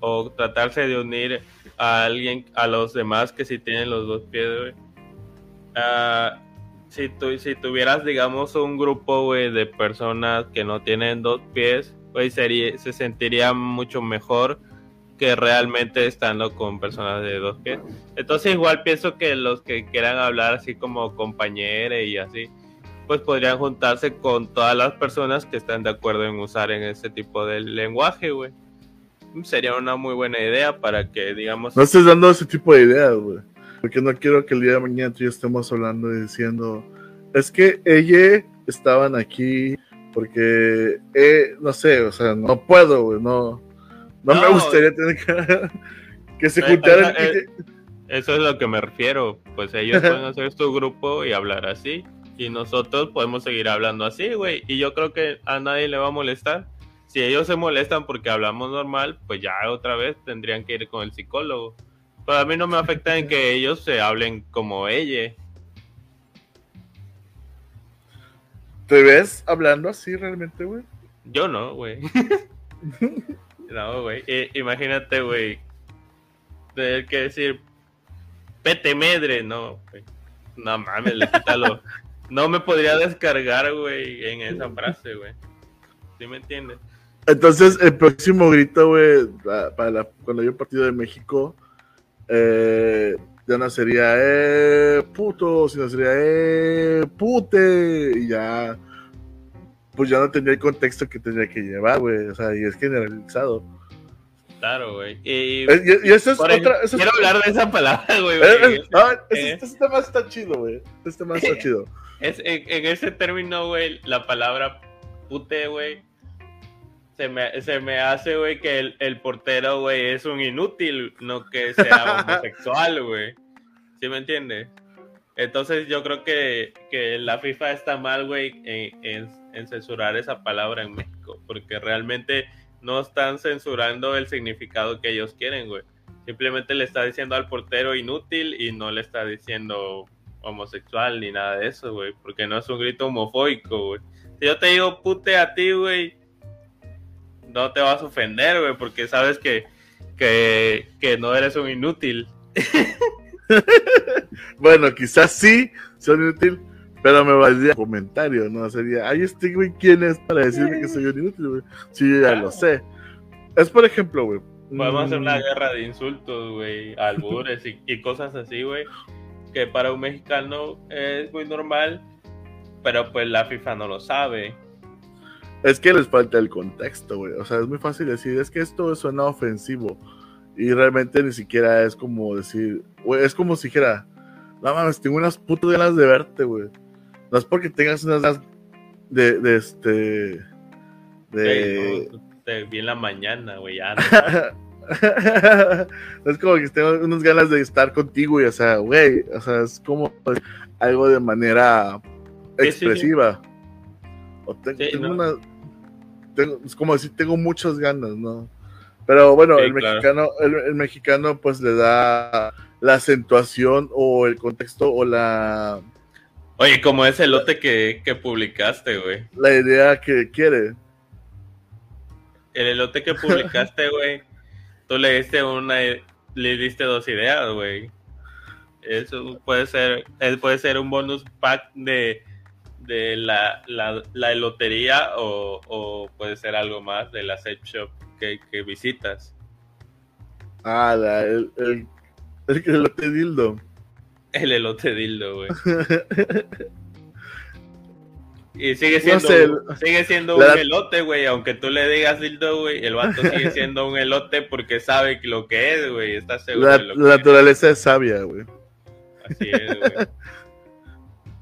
o tratarse de unir a alguien, a los demás que si tienen los dos pies, ah, si, tu, si tuvieras, digamos, un grupo, de personas que no tienen dos pies, sería, se sentiría mucho mejor que realmente estando con personas de dos pies. Entonces igual pienso que los que quieran hablar así como compañeros y así, pues podrían juntarse con todas las personas que están de acuerdo en usar en ese tipo de lenguaje, güey sería una muy buena idea para que, digamos... No estés dando ese tipo de ideas, güey. Porque no quiero que el día de mañana tú y estemos hablando y diciendo, es que ella estaban aquí porque, eh, no sé, o sea, no puedo, güey, no, no, me gustaría tener que, se juntaran. Eh, eso es lo que me refiero, pues ellos pueden hacer su grupo y hablar así, y nosotros podemos seguir hablando así, güey, y yo creo que a nadie le va a molestar si ellos se molestan porque hablamos normal, pues ya otra vez tendrían que ir con el psicólogo. Pero a mí no me afecta en que ellos se hablen como ella. ¿Te ves hablando así realmente, güey? Yo no, güey. no, güey. imagínate, güey. Tener que decir, pete medre, no, güey. No mames, le quítalo. no me podría descargar, güey, en esa frase, güey. ¿Sí me entiendes? Entonces, el próximo grito, güey, para cuando yo partido de México, eh, ya no sería, eh, puto, sino sería, eh, pute, y ya, pues ya no tendría el contexto que tendría que llevar, güey, o sea, y es generalizado. Claro, güey. Y, eh, y, eso es otra. quiero hablar de esa palabra, güey. Este, este, tema está chido, güey. Este tema está chido. Es, en, en ese término, güey, la palabra pute, güey, se me, se me hace, güey, que el, el portero, güey, es un inútil, no que sea homosexual, güey. ¿Sí me entiendes? Entonces yo creo que, que la FIFA está mal, güey, en, en, censurar esa palabra en México, porque realmente no están censurando el significado que ellos quieren, güey. Simplemente le está diciendo al portero inútil y no le está diciendo homosexual ni nada de eso, güey, porque no es un grito homofóbico, güey. Si yo te digo pute a ti, güey, no te vas a ofender, güey, porque sabes que, que, no eres un inútil. bueno, quizás sí son inútil, pero me valdría comentario, ¿no? Sería, ay, este güey, ¿quién es para decirme que soy un inútil, güey? Sí, yo ya lo sé. Es por ejemplo, güey. Podemos hacer una mm, guerra de insultos, güey, albures y, y cosas así, güey. Que para un mexicano es muy normal, pero pues la FIFA no lo sabe. Es que les falta el contexto, güey. O sea, es muy fácil decir, es que esto suena ofensivo. Y realmente ni siquiera es como decir, güey, es como si dijera, no mames, tengo unas putas ganas de verte, güey. No es porque tengas unas ganas de, de este. De. Güey, no, te vi en la mañana, güey, ya. no es como que tengo unas ganas de estar contigo, y, o sea, güey, o sea, es como algo de manera Sí, sí, sí. expresiva. O te- Sí, tengo ¿no? una- tengo- es como decir, tengo muchas ganas, ¿no? Pero bueno, Sí, el claro. mexicano, el, el mexicano pues le da la acentuación o el contexto o la, Oye, como ese lote que, que publicaste, güey. la idea que quiere. El elote que publicaste, güey, tú le diste una, le diste dos ideas, güey. Eso puede ser, eh, puede ser un bonus pack de, de la, la, la lotería o, o puede ser algo más de la sex shop que, que visitas. Ah, la- el, el, el, el elote dildo. El elote dildo, güey. Y sigue No siendo, sé, sigue siendo la- un elote, güey. Aunque tú le digas dildo, güey, el vato sigue siendo un elote porque sabe lo que es, güey. Está seguro La, de lo la que es. naturaleza es sabia, güey. Así es, güey.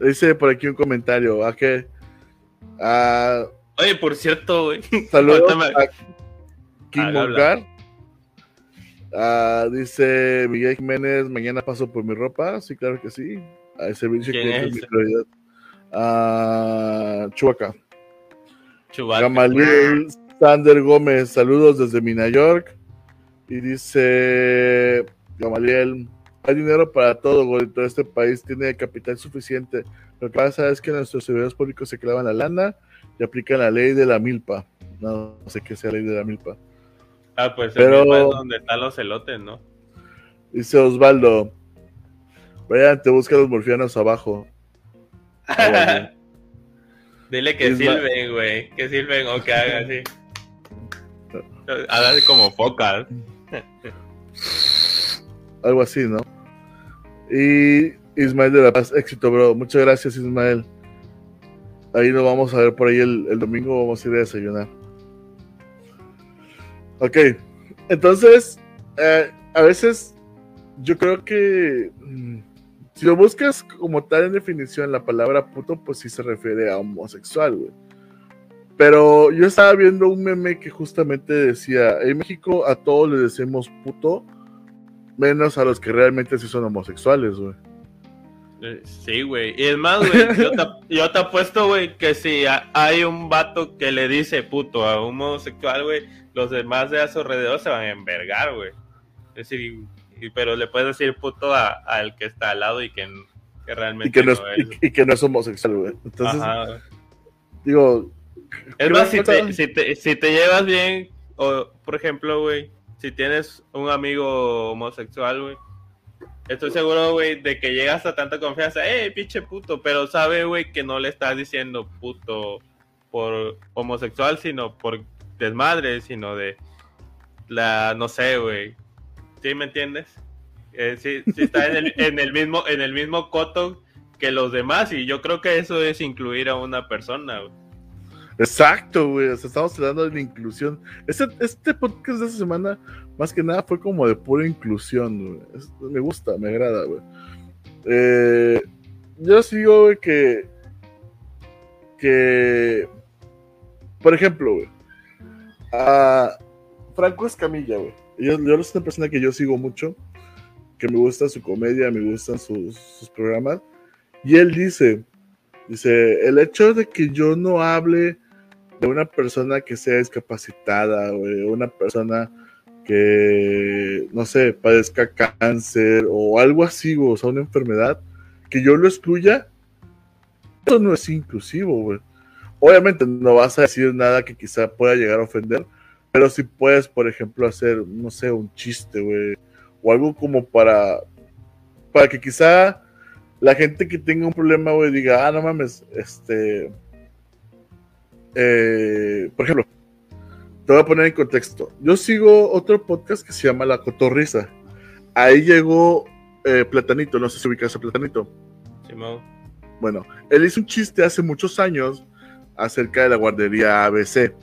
Dice por aquí un comentario, ¿a qué? Ah, Oye, por cierto, güey. saludos me- a Kim Ah. Moncar. Ah, dice Miguel Jiménez, mañana paso por mi ropa. Sí, claro que sí. Al servicio ¿Quién que es mi ese? prioridad. Ah, Chubaca. Chubaca. Gamaliel Sander Gómez, saludos desde Mina York. Y dice Gamaliel, hay dinero para todo, gordito. Este país tiene capital suficiente. Lo que pasa es que nuestros servidores públicos se clavan la lana y aplican la ley de la milpa. No, sé qué sea la ley de la milpa. Ah, pues Pero- es donde están los elotes, ¿no? Dice Osvaldo, Brian, te busca los morfianos abajo. Ah, Dile que Es ma- sirven, güey. Que sirven o que hagan así. Hagan como focas. Algo así, ¿no? Y Ismael de la Paz, éxito, bro. Muchas gracias, Ismael. Ahí nos vamos a ver por ahí el, domingo, vamos a ir a desayunar. Ok, entonces, eh, a veces yo creo que mm, si lo buscas como tal en definición, la palabra puto, pues sí se refiere a homosexual, güey. Pero yo estaba viendo un meme que justamente decía, en México a todos les decimos puto, menos a los que realmente sí son homosexuales, güey. Eh, Sí, güey. Y es más, güey, yo te, yo te apuesto, güey, que si ha- hay un vato que le dice puto a un homosexual, güey, los demás de a su alrededor se van a envergar, güey. Es decir, pero le puedes decir puto a- al que está al lado y que, que realmente Y que, no es, no es. y, y que no es homosexual, güey. Entonces, Ajá. digo... Es más, si te, si, te, si te llevas bien, o por ejemplo, güey, si tienes un amigo homosexual, güey, estoy seguro, güey, de que llegas a tanta confianza, eh, pinche puto, pero sabe, güey, que no le estás diciendo puto por homosexual, sino por desmadre, sino de la, no sé, güey, ¿sí me entiendes? Eh, sí, sí está en el, en el mismo, en el mismo coto que los demás, y yo creo que eso es incluir a una persona, güey. Exacto, güey. O estamos hablando de la inclusión. Este, este podcast de esta semana, más que nada, fue como de pura inclusión, me gusta, me agrada, güey. Eh, yo sigo, güey, que. Que. Por ejemplo, güey. A Franco Escamilla, güey. Yo, yo es una persona que yo sigo mucho. Que me gusta su comedia, me gustan sus, sus programas. Y él dice. Dice, el hecho de que yo no hable de una persona que sea discapacitada, güey, una persona que, no sé, padezca cáncer o algo así, o sea, una enfermedad, que yo lo excluya, eso no es inclusivo. Obviamente no vas a decir nada que quizá pueda llegar a ofender, pero si puedes, por ejemplo, hacer, no sé, un chiste, güey, o algo como para, para que quizá la gente que tenga un problema, güey, diga, ah, no mames, este, eh, por ejemplo, te voy a poner en contexto. Yo sigo otro podcast que se llama La Cotorriza. Ahí llegó eh, Platanito, no sé si ubicas a Platanito. Bueno, él hizo un chiste hace muchos años acerca de la guardería ABC.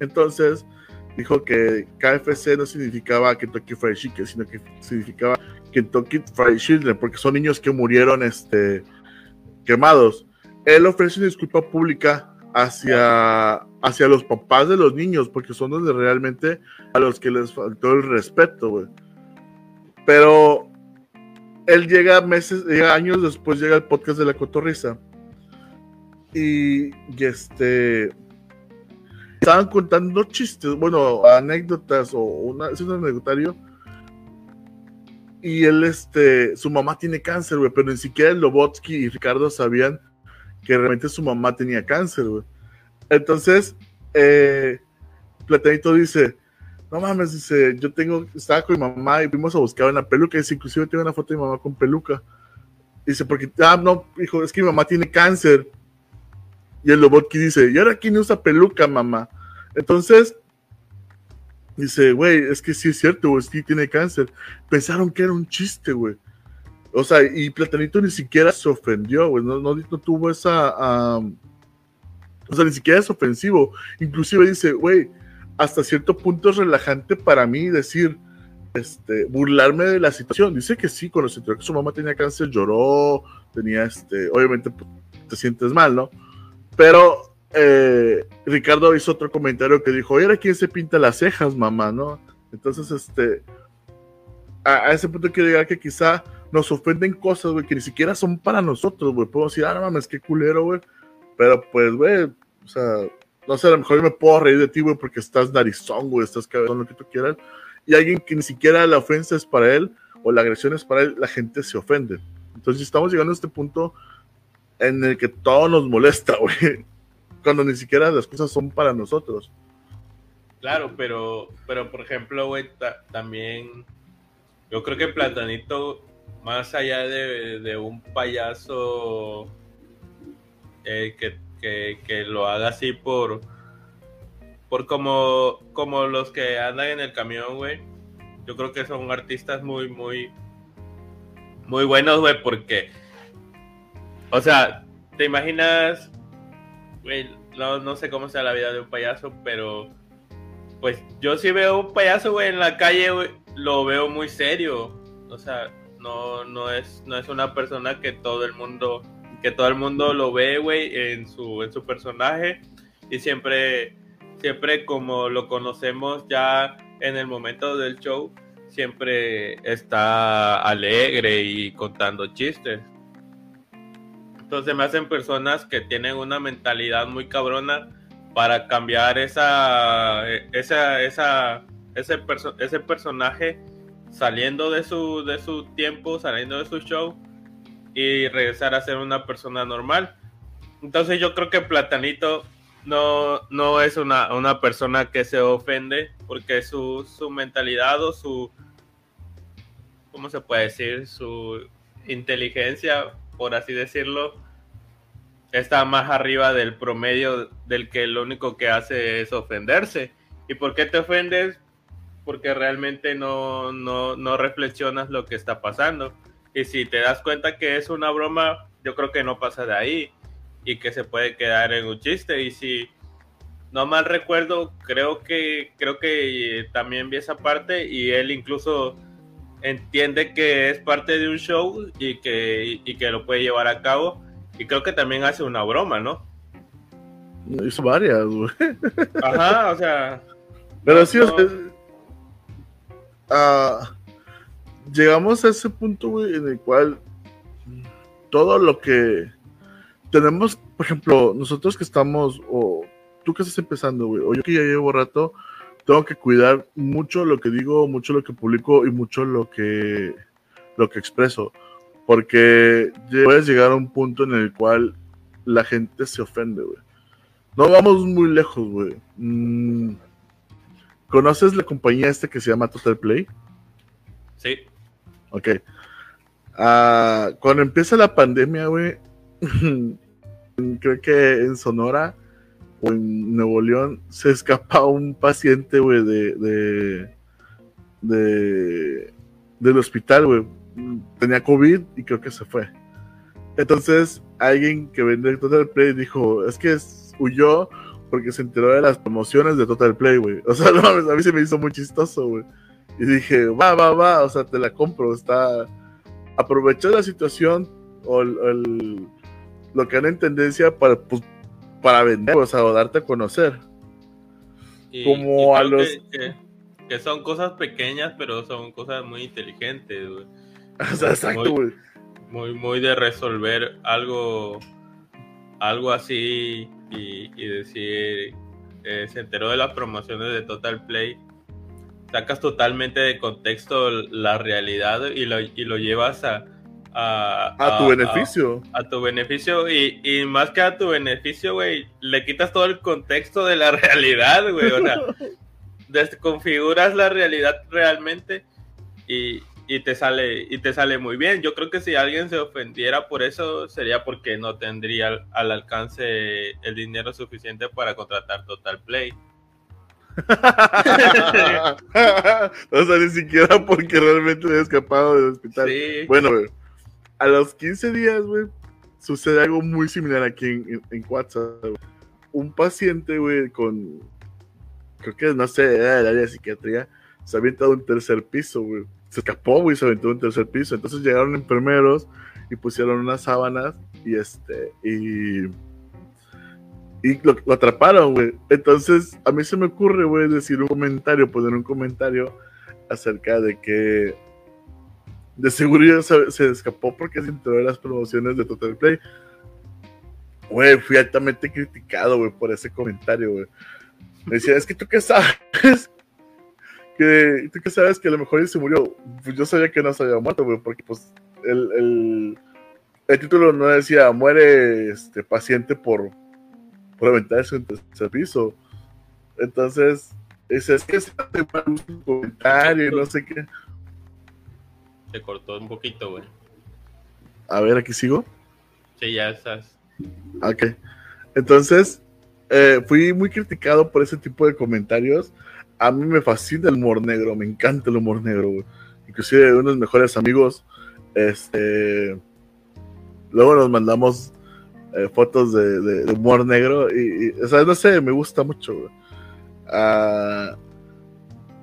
Entonces, dijo que KFC no significaba Kentucky Fried Chicken, sino que significaba Kentucky Fried Children, porque son niños que murieron este, quemados. Él ofrece una disculpa pública hacia, hacia los papás de los niños, porque son donde realmente a los que les faltó el respeto, Pero él llega meses, años después, llega el podcast de la cotorriza. Y, y este estaban contando chistes, bueno, anécdotas o una, es un anecdotario. Y él, este, su mamá tiene cáncer, güey, pero ni siquiera Lobotsky y Ricardo sabían que realmente su mamá tenía cáncer, güey. Entonces, eh, Platanito dice, no mames, dice, yo tengo, estaba con mi mamá y fuimos a buscar una peluca, dice, inclusive tengo una foto de mi mamá con peluca. Dice, porque, ah, no, hijo, es que mi mamá tiene cáncer. Y el Lobotki dice, ¿y ahora quién usa peluca, mamá? Entonces, dice, güey, es que sí es cierto, güey, que tiene cáncer. Pensaron que era un chiste, güey. O sea, y Platanito ni siquiera se ofendió, güey, no, tuvo esa... o sea, ni siquiera es ofensivo. Inclusive dice, güey, hasta cierto punto es relajante para mí decir, este, burlarme de la situación. Dice que sí, cuando se enteró que su mamá tenía cáncer, lloró, tenía, este, obviamente pues, te sientes mal, ¿no? Pero eh, Ricardo hizo otro comentario que dijo, ¿era quién se pinta las cejas, mamá? ¿No? Entonces, este, a, ese punto quiero llegar que quizá nos ofenden cosas, güey, que ni siquiera son para nosotros, güey. Puedo decir, ah, mames, qué culero, güey. Pero pues, güey, o sea, no sé, a lo mejor yo me puedo reír de ti, güey, porque estás narizón, güey, estás cabezón, lo que tú quieras. Y alguien que ni siquiera la ofensa es para él o la agresión es para él, la gente se ofende. Entonces, estamos llegando a este punto en el que todo nos molesta, güey. Cuando ni siquiera las cosas son para nosotros. Claro, pero, pero por ejemplo, güey, también yo creo que Platanito, más allá de, un payaso eh, que, lo haga así por, por como, como los que andan en el camión, güey, yo creo que son artistas muy, muy, muy buenos, güey, porque o sea, ¿te imaginas? Güey, no, sé cómo sea la vida de un payaso, pero pues yo sí veo un payaso, güey, en la calle, güey, lo veo muy serio. O sea, no, no es, no es una persona que todo el mundo, que todo el mundo lo ve, güey, en su, en su personaje. Y siempre, siempre como lo conocemos ya en el momento del show, siempre está alegre y contando chistes. Entonces me hacen personas que tienen una mentalidad muy cabrona para cambiar esa, esa, esa, ese, ese personaje saliendo de su, de su tiempo, saliendo de su show y regresar a ser una persona normal. Entonces yo creo que Platanito no, no es una, una persona que se ofende porque su, su mentalidad o su, ¿cómo se puede decir? Su inteligencia por así decirlo, está más arriba del promedio del que lo único que hace es ofenderse. ¿Y por qué te ofendes? Porque realmente no, no, no reflexionas lo que está pasando. Y si te das cuenta que es una broma, yo creo que no pasa de ahí y que se puede quedar en un chiste. Y si no mal recuerdo, creo que, creo que también vi esa parte y él incluso entiende que es parte de un show y que, y que lo puede llevar a cabo. Y creo que también hace una broma, ¿no? Hizo varias, güey. Ajá, o sea. Pero sí, llegamos a ese punto, güey, en el cual todo lo que tenemos, por ejemplo, nosotros que estamos, o tú que estás empezando, güey, o yo que ya llevo rato, tengo que cuidar mucho lo que digo, mucho lo que publico y mucho lo que, lo que expreso. Porque puedes llegar a un punto en el cual la gente se ofende, güey. No vamos muy lejos, güey. Mm, ¿Conoces la compañía esta que se llama Total Play? Sí. Ok. Ah, cuando empieza la pandemia, güey, creo que en Sonora o en Nuevo León se escapa un paciente, güey, de, de, de, del hospital, güey. Tenía COVID y creo que se fue. Entonces, alguien que vende Total Play dijo, es que huyó porque se enteró de las promociones de Total Play, güey. O sea, no a mí se me hizo muy chistoso, güey. Y dije, va, va, va, o sea, te la compro, está... Aprovechó la situación o el, lo que han en tendencia para, pues, para vender, o sea, o darte a conocer. Como a los... Que, son cosas pequeñas, pero son cosas muy inteligentes, güey. O sea, exacto, güey. Muy, muy de resolver algo, algo así y, decir, eh, se enteró de las promociones de Total Play sacas totalmente de contexto la realidad y lo, y lo llevas a, a, tu beneficio. A, tu beneficio y, y, más que a tu beneficio, güey, le quitas todo el contexto de la realidad, güey. O sea, desconfiguras la realidad realmente y, y, te sale, y te sale muy bien. Yo creo que si alguien se ofendiera por eso sería porque no tendría al alcance el dinero suficiente para contratar Total Play. o sea, ni siquiera porque realmente he escapado del hospital. Bueno, a los 15 días, güey, sucede algo muy similar aquí en, en, WhatsApp. Un paciente, güey, con. Creo que no sé, era del área de psiquiatría. Se ha aventado un tercer piso, güey. Se escapó, güey, se aventó un tercer piso. Entonces llegaron enfermeros y pusieron unas sábanas y este. Y y lo, atraparon, güey. Entonces, a mí se me ocurre, güey, decir un comentario, poner un comentario acerca de que de seguridad se, escapó porque se enteró de las promociones de Total Play. Güey, fui altamente criticado, güey, por ese comentario, güey. Me decía, es que tú qué sabes, que tú qué sabes que a lo mejor él se murió. Pues yo sabía que no se había muerto, güey, porque pues el, el, el título no decía muere este paciente por por aventarse un tercer piso. Entonces, es, que se hace un comentario, no sé qué. Se cortó un poquito, güey. A ver, aquí sigo. Sí, ya estás. Ok. Entonces, eh, fui muy criticado por ese tipo de comentarios. A mí me fascina el humor negro, me encanta el humor negro, güey. Inclusive unos mejores amigos, este, luego nos mandamos eh, fotos de, humor negro y, o sea, no sé, me gusta mucho. Uh,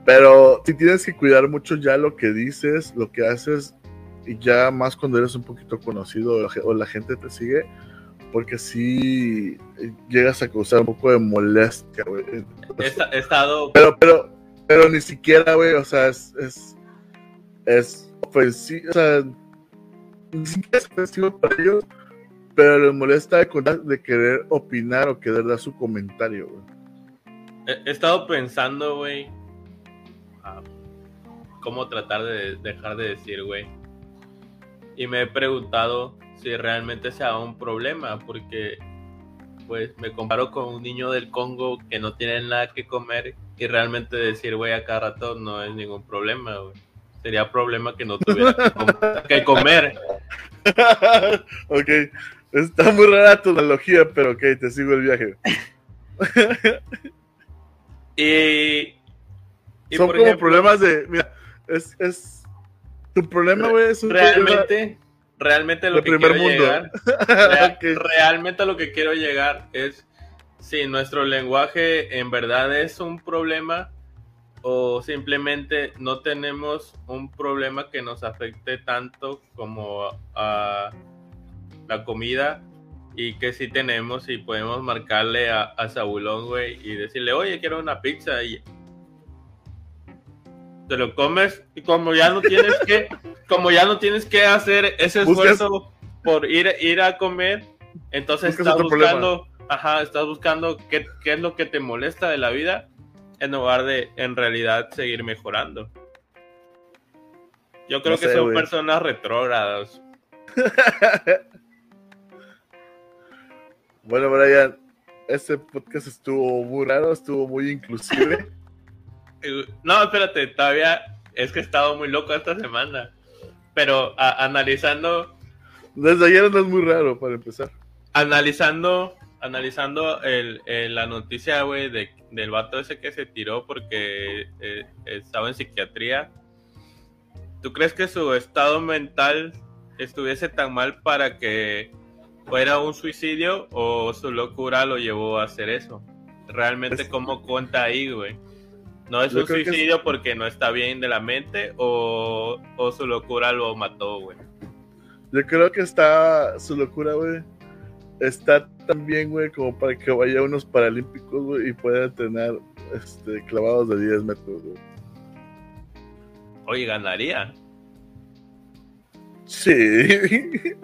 pero si tienes que cuidar mucho ya lo que dices, lo que haces, y ya más cuando eres un poquito conocido o la gente te sigue, porque si llegas a causar un poco de molestia, güey. He, estado... Pero, pero, pero ni siquiera, güey, o sea, es, es, es ofensivo, o sea, ni siquiera es ofensivo para ellos, pero les molesta de, querer opinar o querer dar su comentario, güey. He, estado pensando, güey, cómo tratar de dejar de decir, güey. Y me he preguntado si realmente sea un problema, porque pues me comparo con un niño del Congo que no tiene nada que comer y realmente decir, güey, a cada rato no es ningún problema, güey. Sería problema que no tuviera que, comer. ok. Está muy rara tu analogía, pero ok, te sigo el viaje. y, Son como problemas de. Mira, es. es tu problema, güey, es un Realmente. Realmente lo que quiero llegar. Realmente lo que quiero llegar es si nuestro lenguaje en verdad es un problema o simplemente no tenemos un problema que nos afecte tanto como a la comida y que si tenemos y podemos marcarle a, a Sabulón, güey, y decirle, oye, quiero una pizza y te lo comes y como ya no tienes que, como ya no tienes que hacer ese esfuerzo por ir, ir a comer, entonces estás buscando, ajá, estás buscando qué, qué es lo que te molesta de la vida en lugar de en realidad seguir mejorando. Yo creo que son personas retrógradas. Bueno, Brian, este podcast estuvo muy raro, estuvo muy inclusive. no, espérate, todavía es que he estado muy loco esta semana. Pero analizando. Desde ayer no es muy raro para empezar. Analizando, analizando el, la noticia, güey, de, del vato ese que se tiró porque eh, estaba en psiquiatría. ¿Tú crees que su estado mental estuviese tan mal para que fuera un suicidio o su locura lo llevó a hacer eso? Realmente, ¿cómo cuenta ahí, güey? ¿No es un suicidio porque no está bien de la mente o, su locura lo mató, güey? Yo creo que está, su locura, güey, está tan bien, güey, como para que vaya a unos paralímpicos, güey, y pueda tener este, clavados de 10 metros, güey. Oye, ganaría. Sí,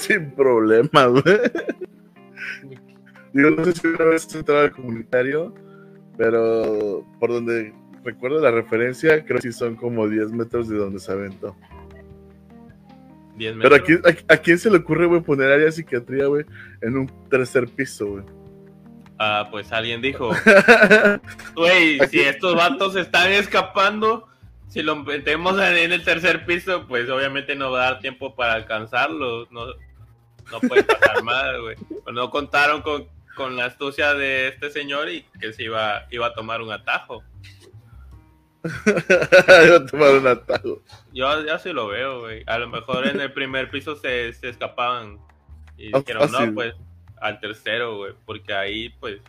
sin problema, güey. Digo, no sé si una vez entrado al comunitario, pero por donde recuerdo la referencia, creo que sí son como 10 metros de donde se aventó. 10 metros. Pero ¿a, quién se le ocurre, güey, poner área de psiquiatría, güey, en un tercer piso, güey? Ah, pues alguien dijo, güey, si estos vatos están escapando, si lo metemos en el tercer piso, pues obviamente no va a dar tiempo para alcanzarlo, no, no puede pasar más, güey. No contaron con con la astucia de este señor y que se iba, iba a tomar un atajo. iba a tomar un atajo. Yo ya sí lo veo, güey. A lo mejor en el primer piso se, escapaban y dijeron, no, pues al tercero, güey, porque ahí pues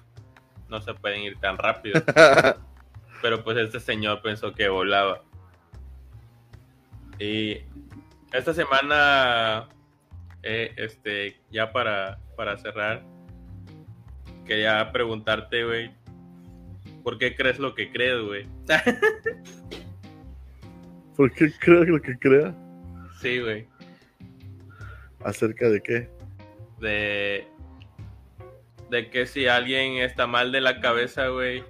no se pueden ir tan rápido. Pero pues este señor pensó que volaba. Y esta semana, eh, este, ya para, para cerrar, quería preguntarte, güey, ¿por qué crees lo que crees, güey? ¿Por qué crees lo que creas? Sí, güey. ¿Acerca de qué? De. De que si alguien está mal de la cabeza, güey,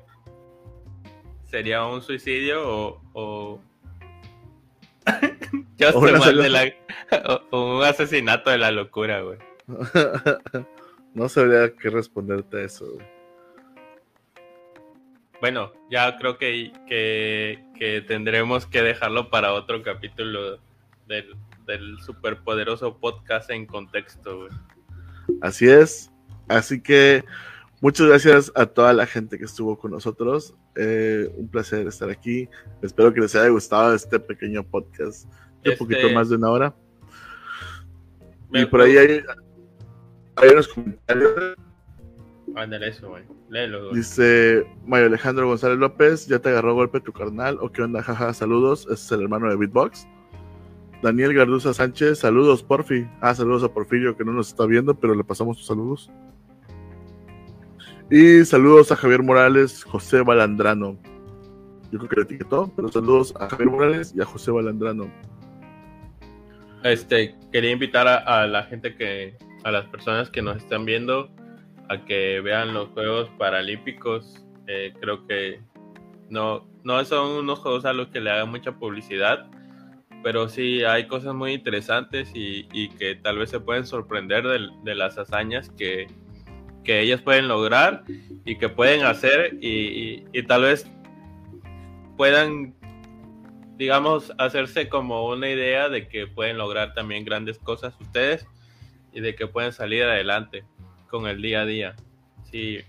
sería un suicidio o. o... Yo estoy mal de la. o un asesinato de la locura, güey. No sabría qué responderte a eso. Bueno, ya creo que, que, tendremos que dejarlo para otro capítulo del, del superpoderoso podcast en contexto. Así es. Así que muchas gracias a toda la gente que estuvo con nosotros. Eh, un placer estar aquí. Espero que les haya gustado este pequeño podcast. Un poquito este más de una hora. Y por ahí hay, hay unos comentarios. Ándale eso, güey. Dice Mario Alejandro González López, ¿ya te agarró golpe tu carnal? ¿O qué onda? Jaja, saludos. Es el hermano de Beatbox. Daniel Garduza Sánchez, saludos, Porfi. Ah, saludos a Porfirio que no nos está viendo, pero le pasamos tus saludos. Y saludos a Javier Morales, José Balandrano. Yo creo que le etiquetó, pero saludos a Javier Morales y a José Balandrano. Este, quería invitar a la gente que, a las personas que nos están viendo a que vean los Juegos Paralímpicos. Eh, creo que no, no son unos juegos a los que le hagan mucha publicidad, pero sí hay cosas muy interesantes y, que tal vez se pueden sorprender de, las hazañas que, que, ellos pueden lograr y que pueden hacer y, y tal vez puedan digamos, hacerse como una idea de que pueden lograr también grandes cosas ustedes y de que pueden salir adelante con el día a día. Sí.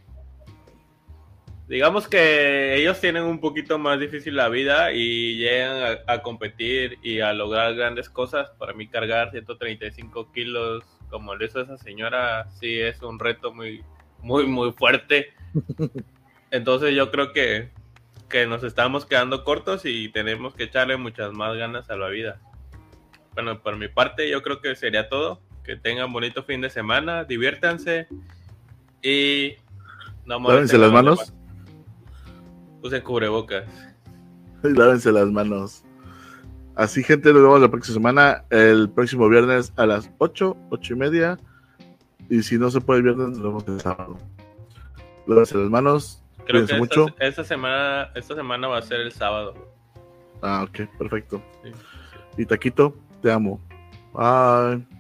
Digamos que ellos tienen un poquito más difícil la vida y llegan a, competir y a lograr grandes cosas. Para mí cargar 135 kilos como lo hizo esa señora, sí es un reto muy, muy, muy fuerte. Entonces yo creo que, que nos estamos quedando cortos y tenemos que echarle muchas más ganas a la vida. Bueno, por mi parte yo creo que sería todo que tengan bonito fin de semana, diviértanse y no Lávense las manos. Usen cubrebocas. Lávense las manos. Así, gente, nos vemos la próxima semana, el próximo viernes a las 8, 8 y media. Y si no se puede el viernes, nos vemos el sábado. Lávense las manos. Creo que esta, mucho. Esta, semana, esta semana va a ser el sábado. Ah, ok, perfecto. Y Taquito, te amo. Bye.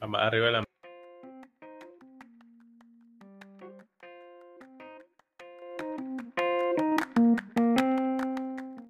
Arriba de la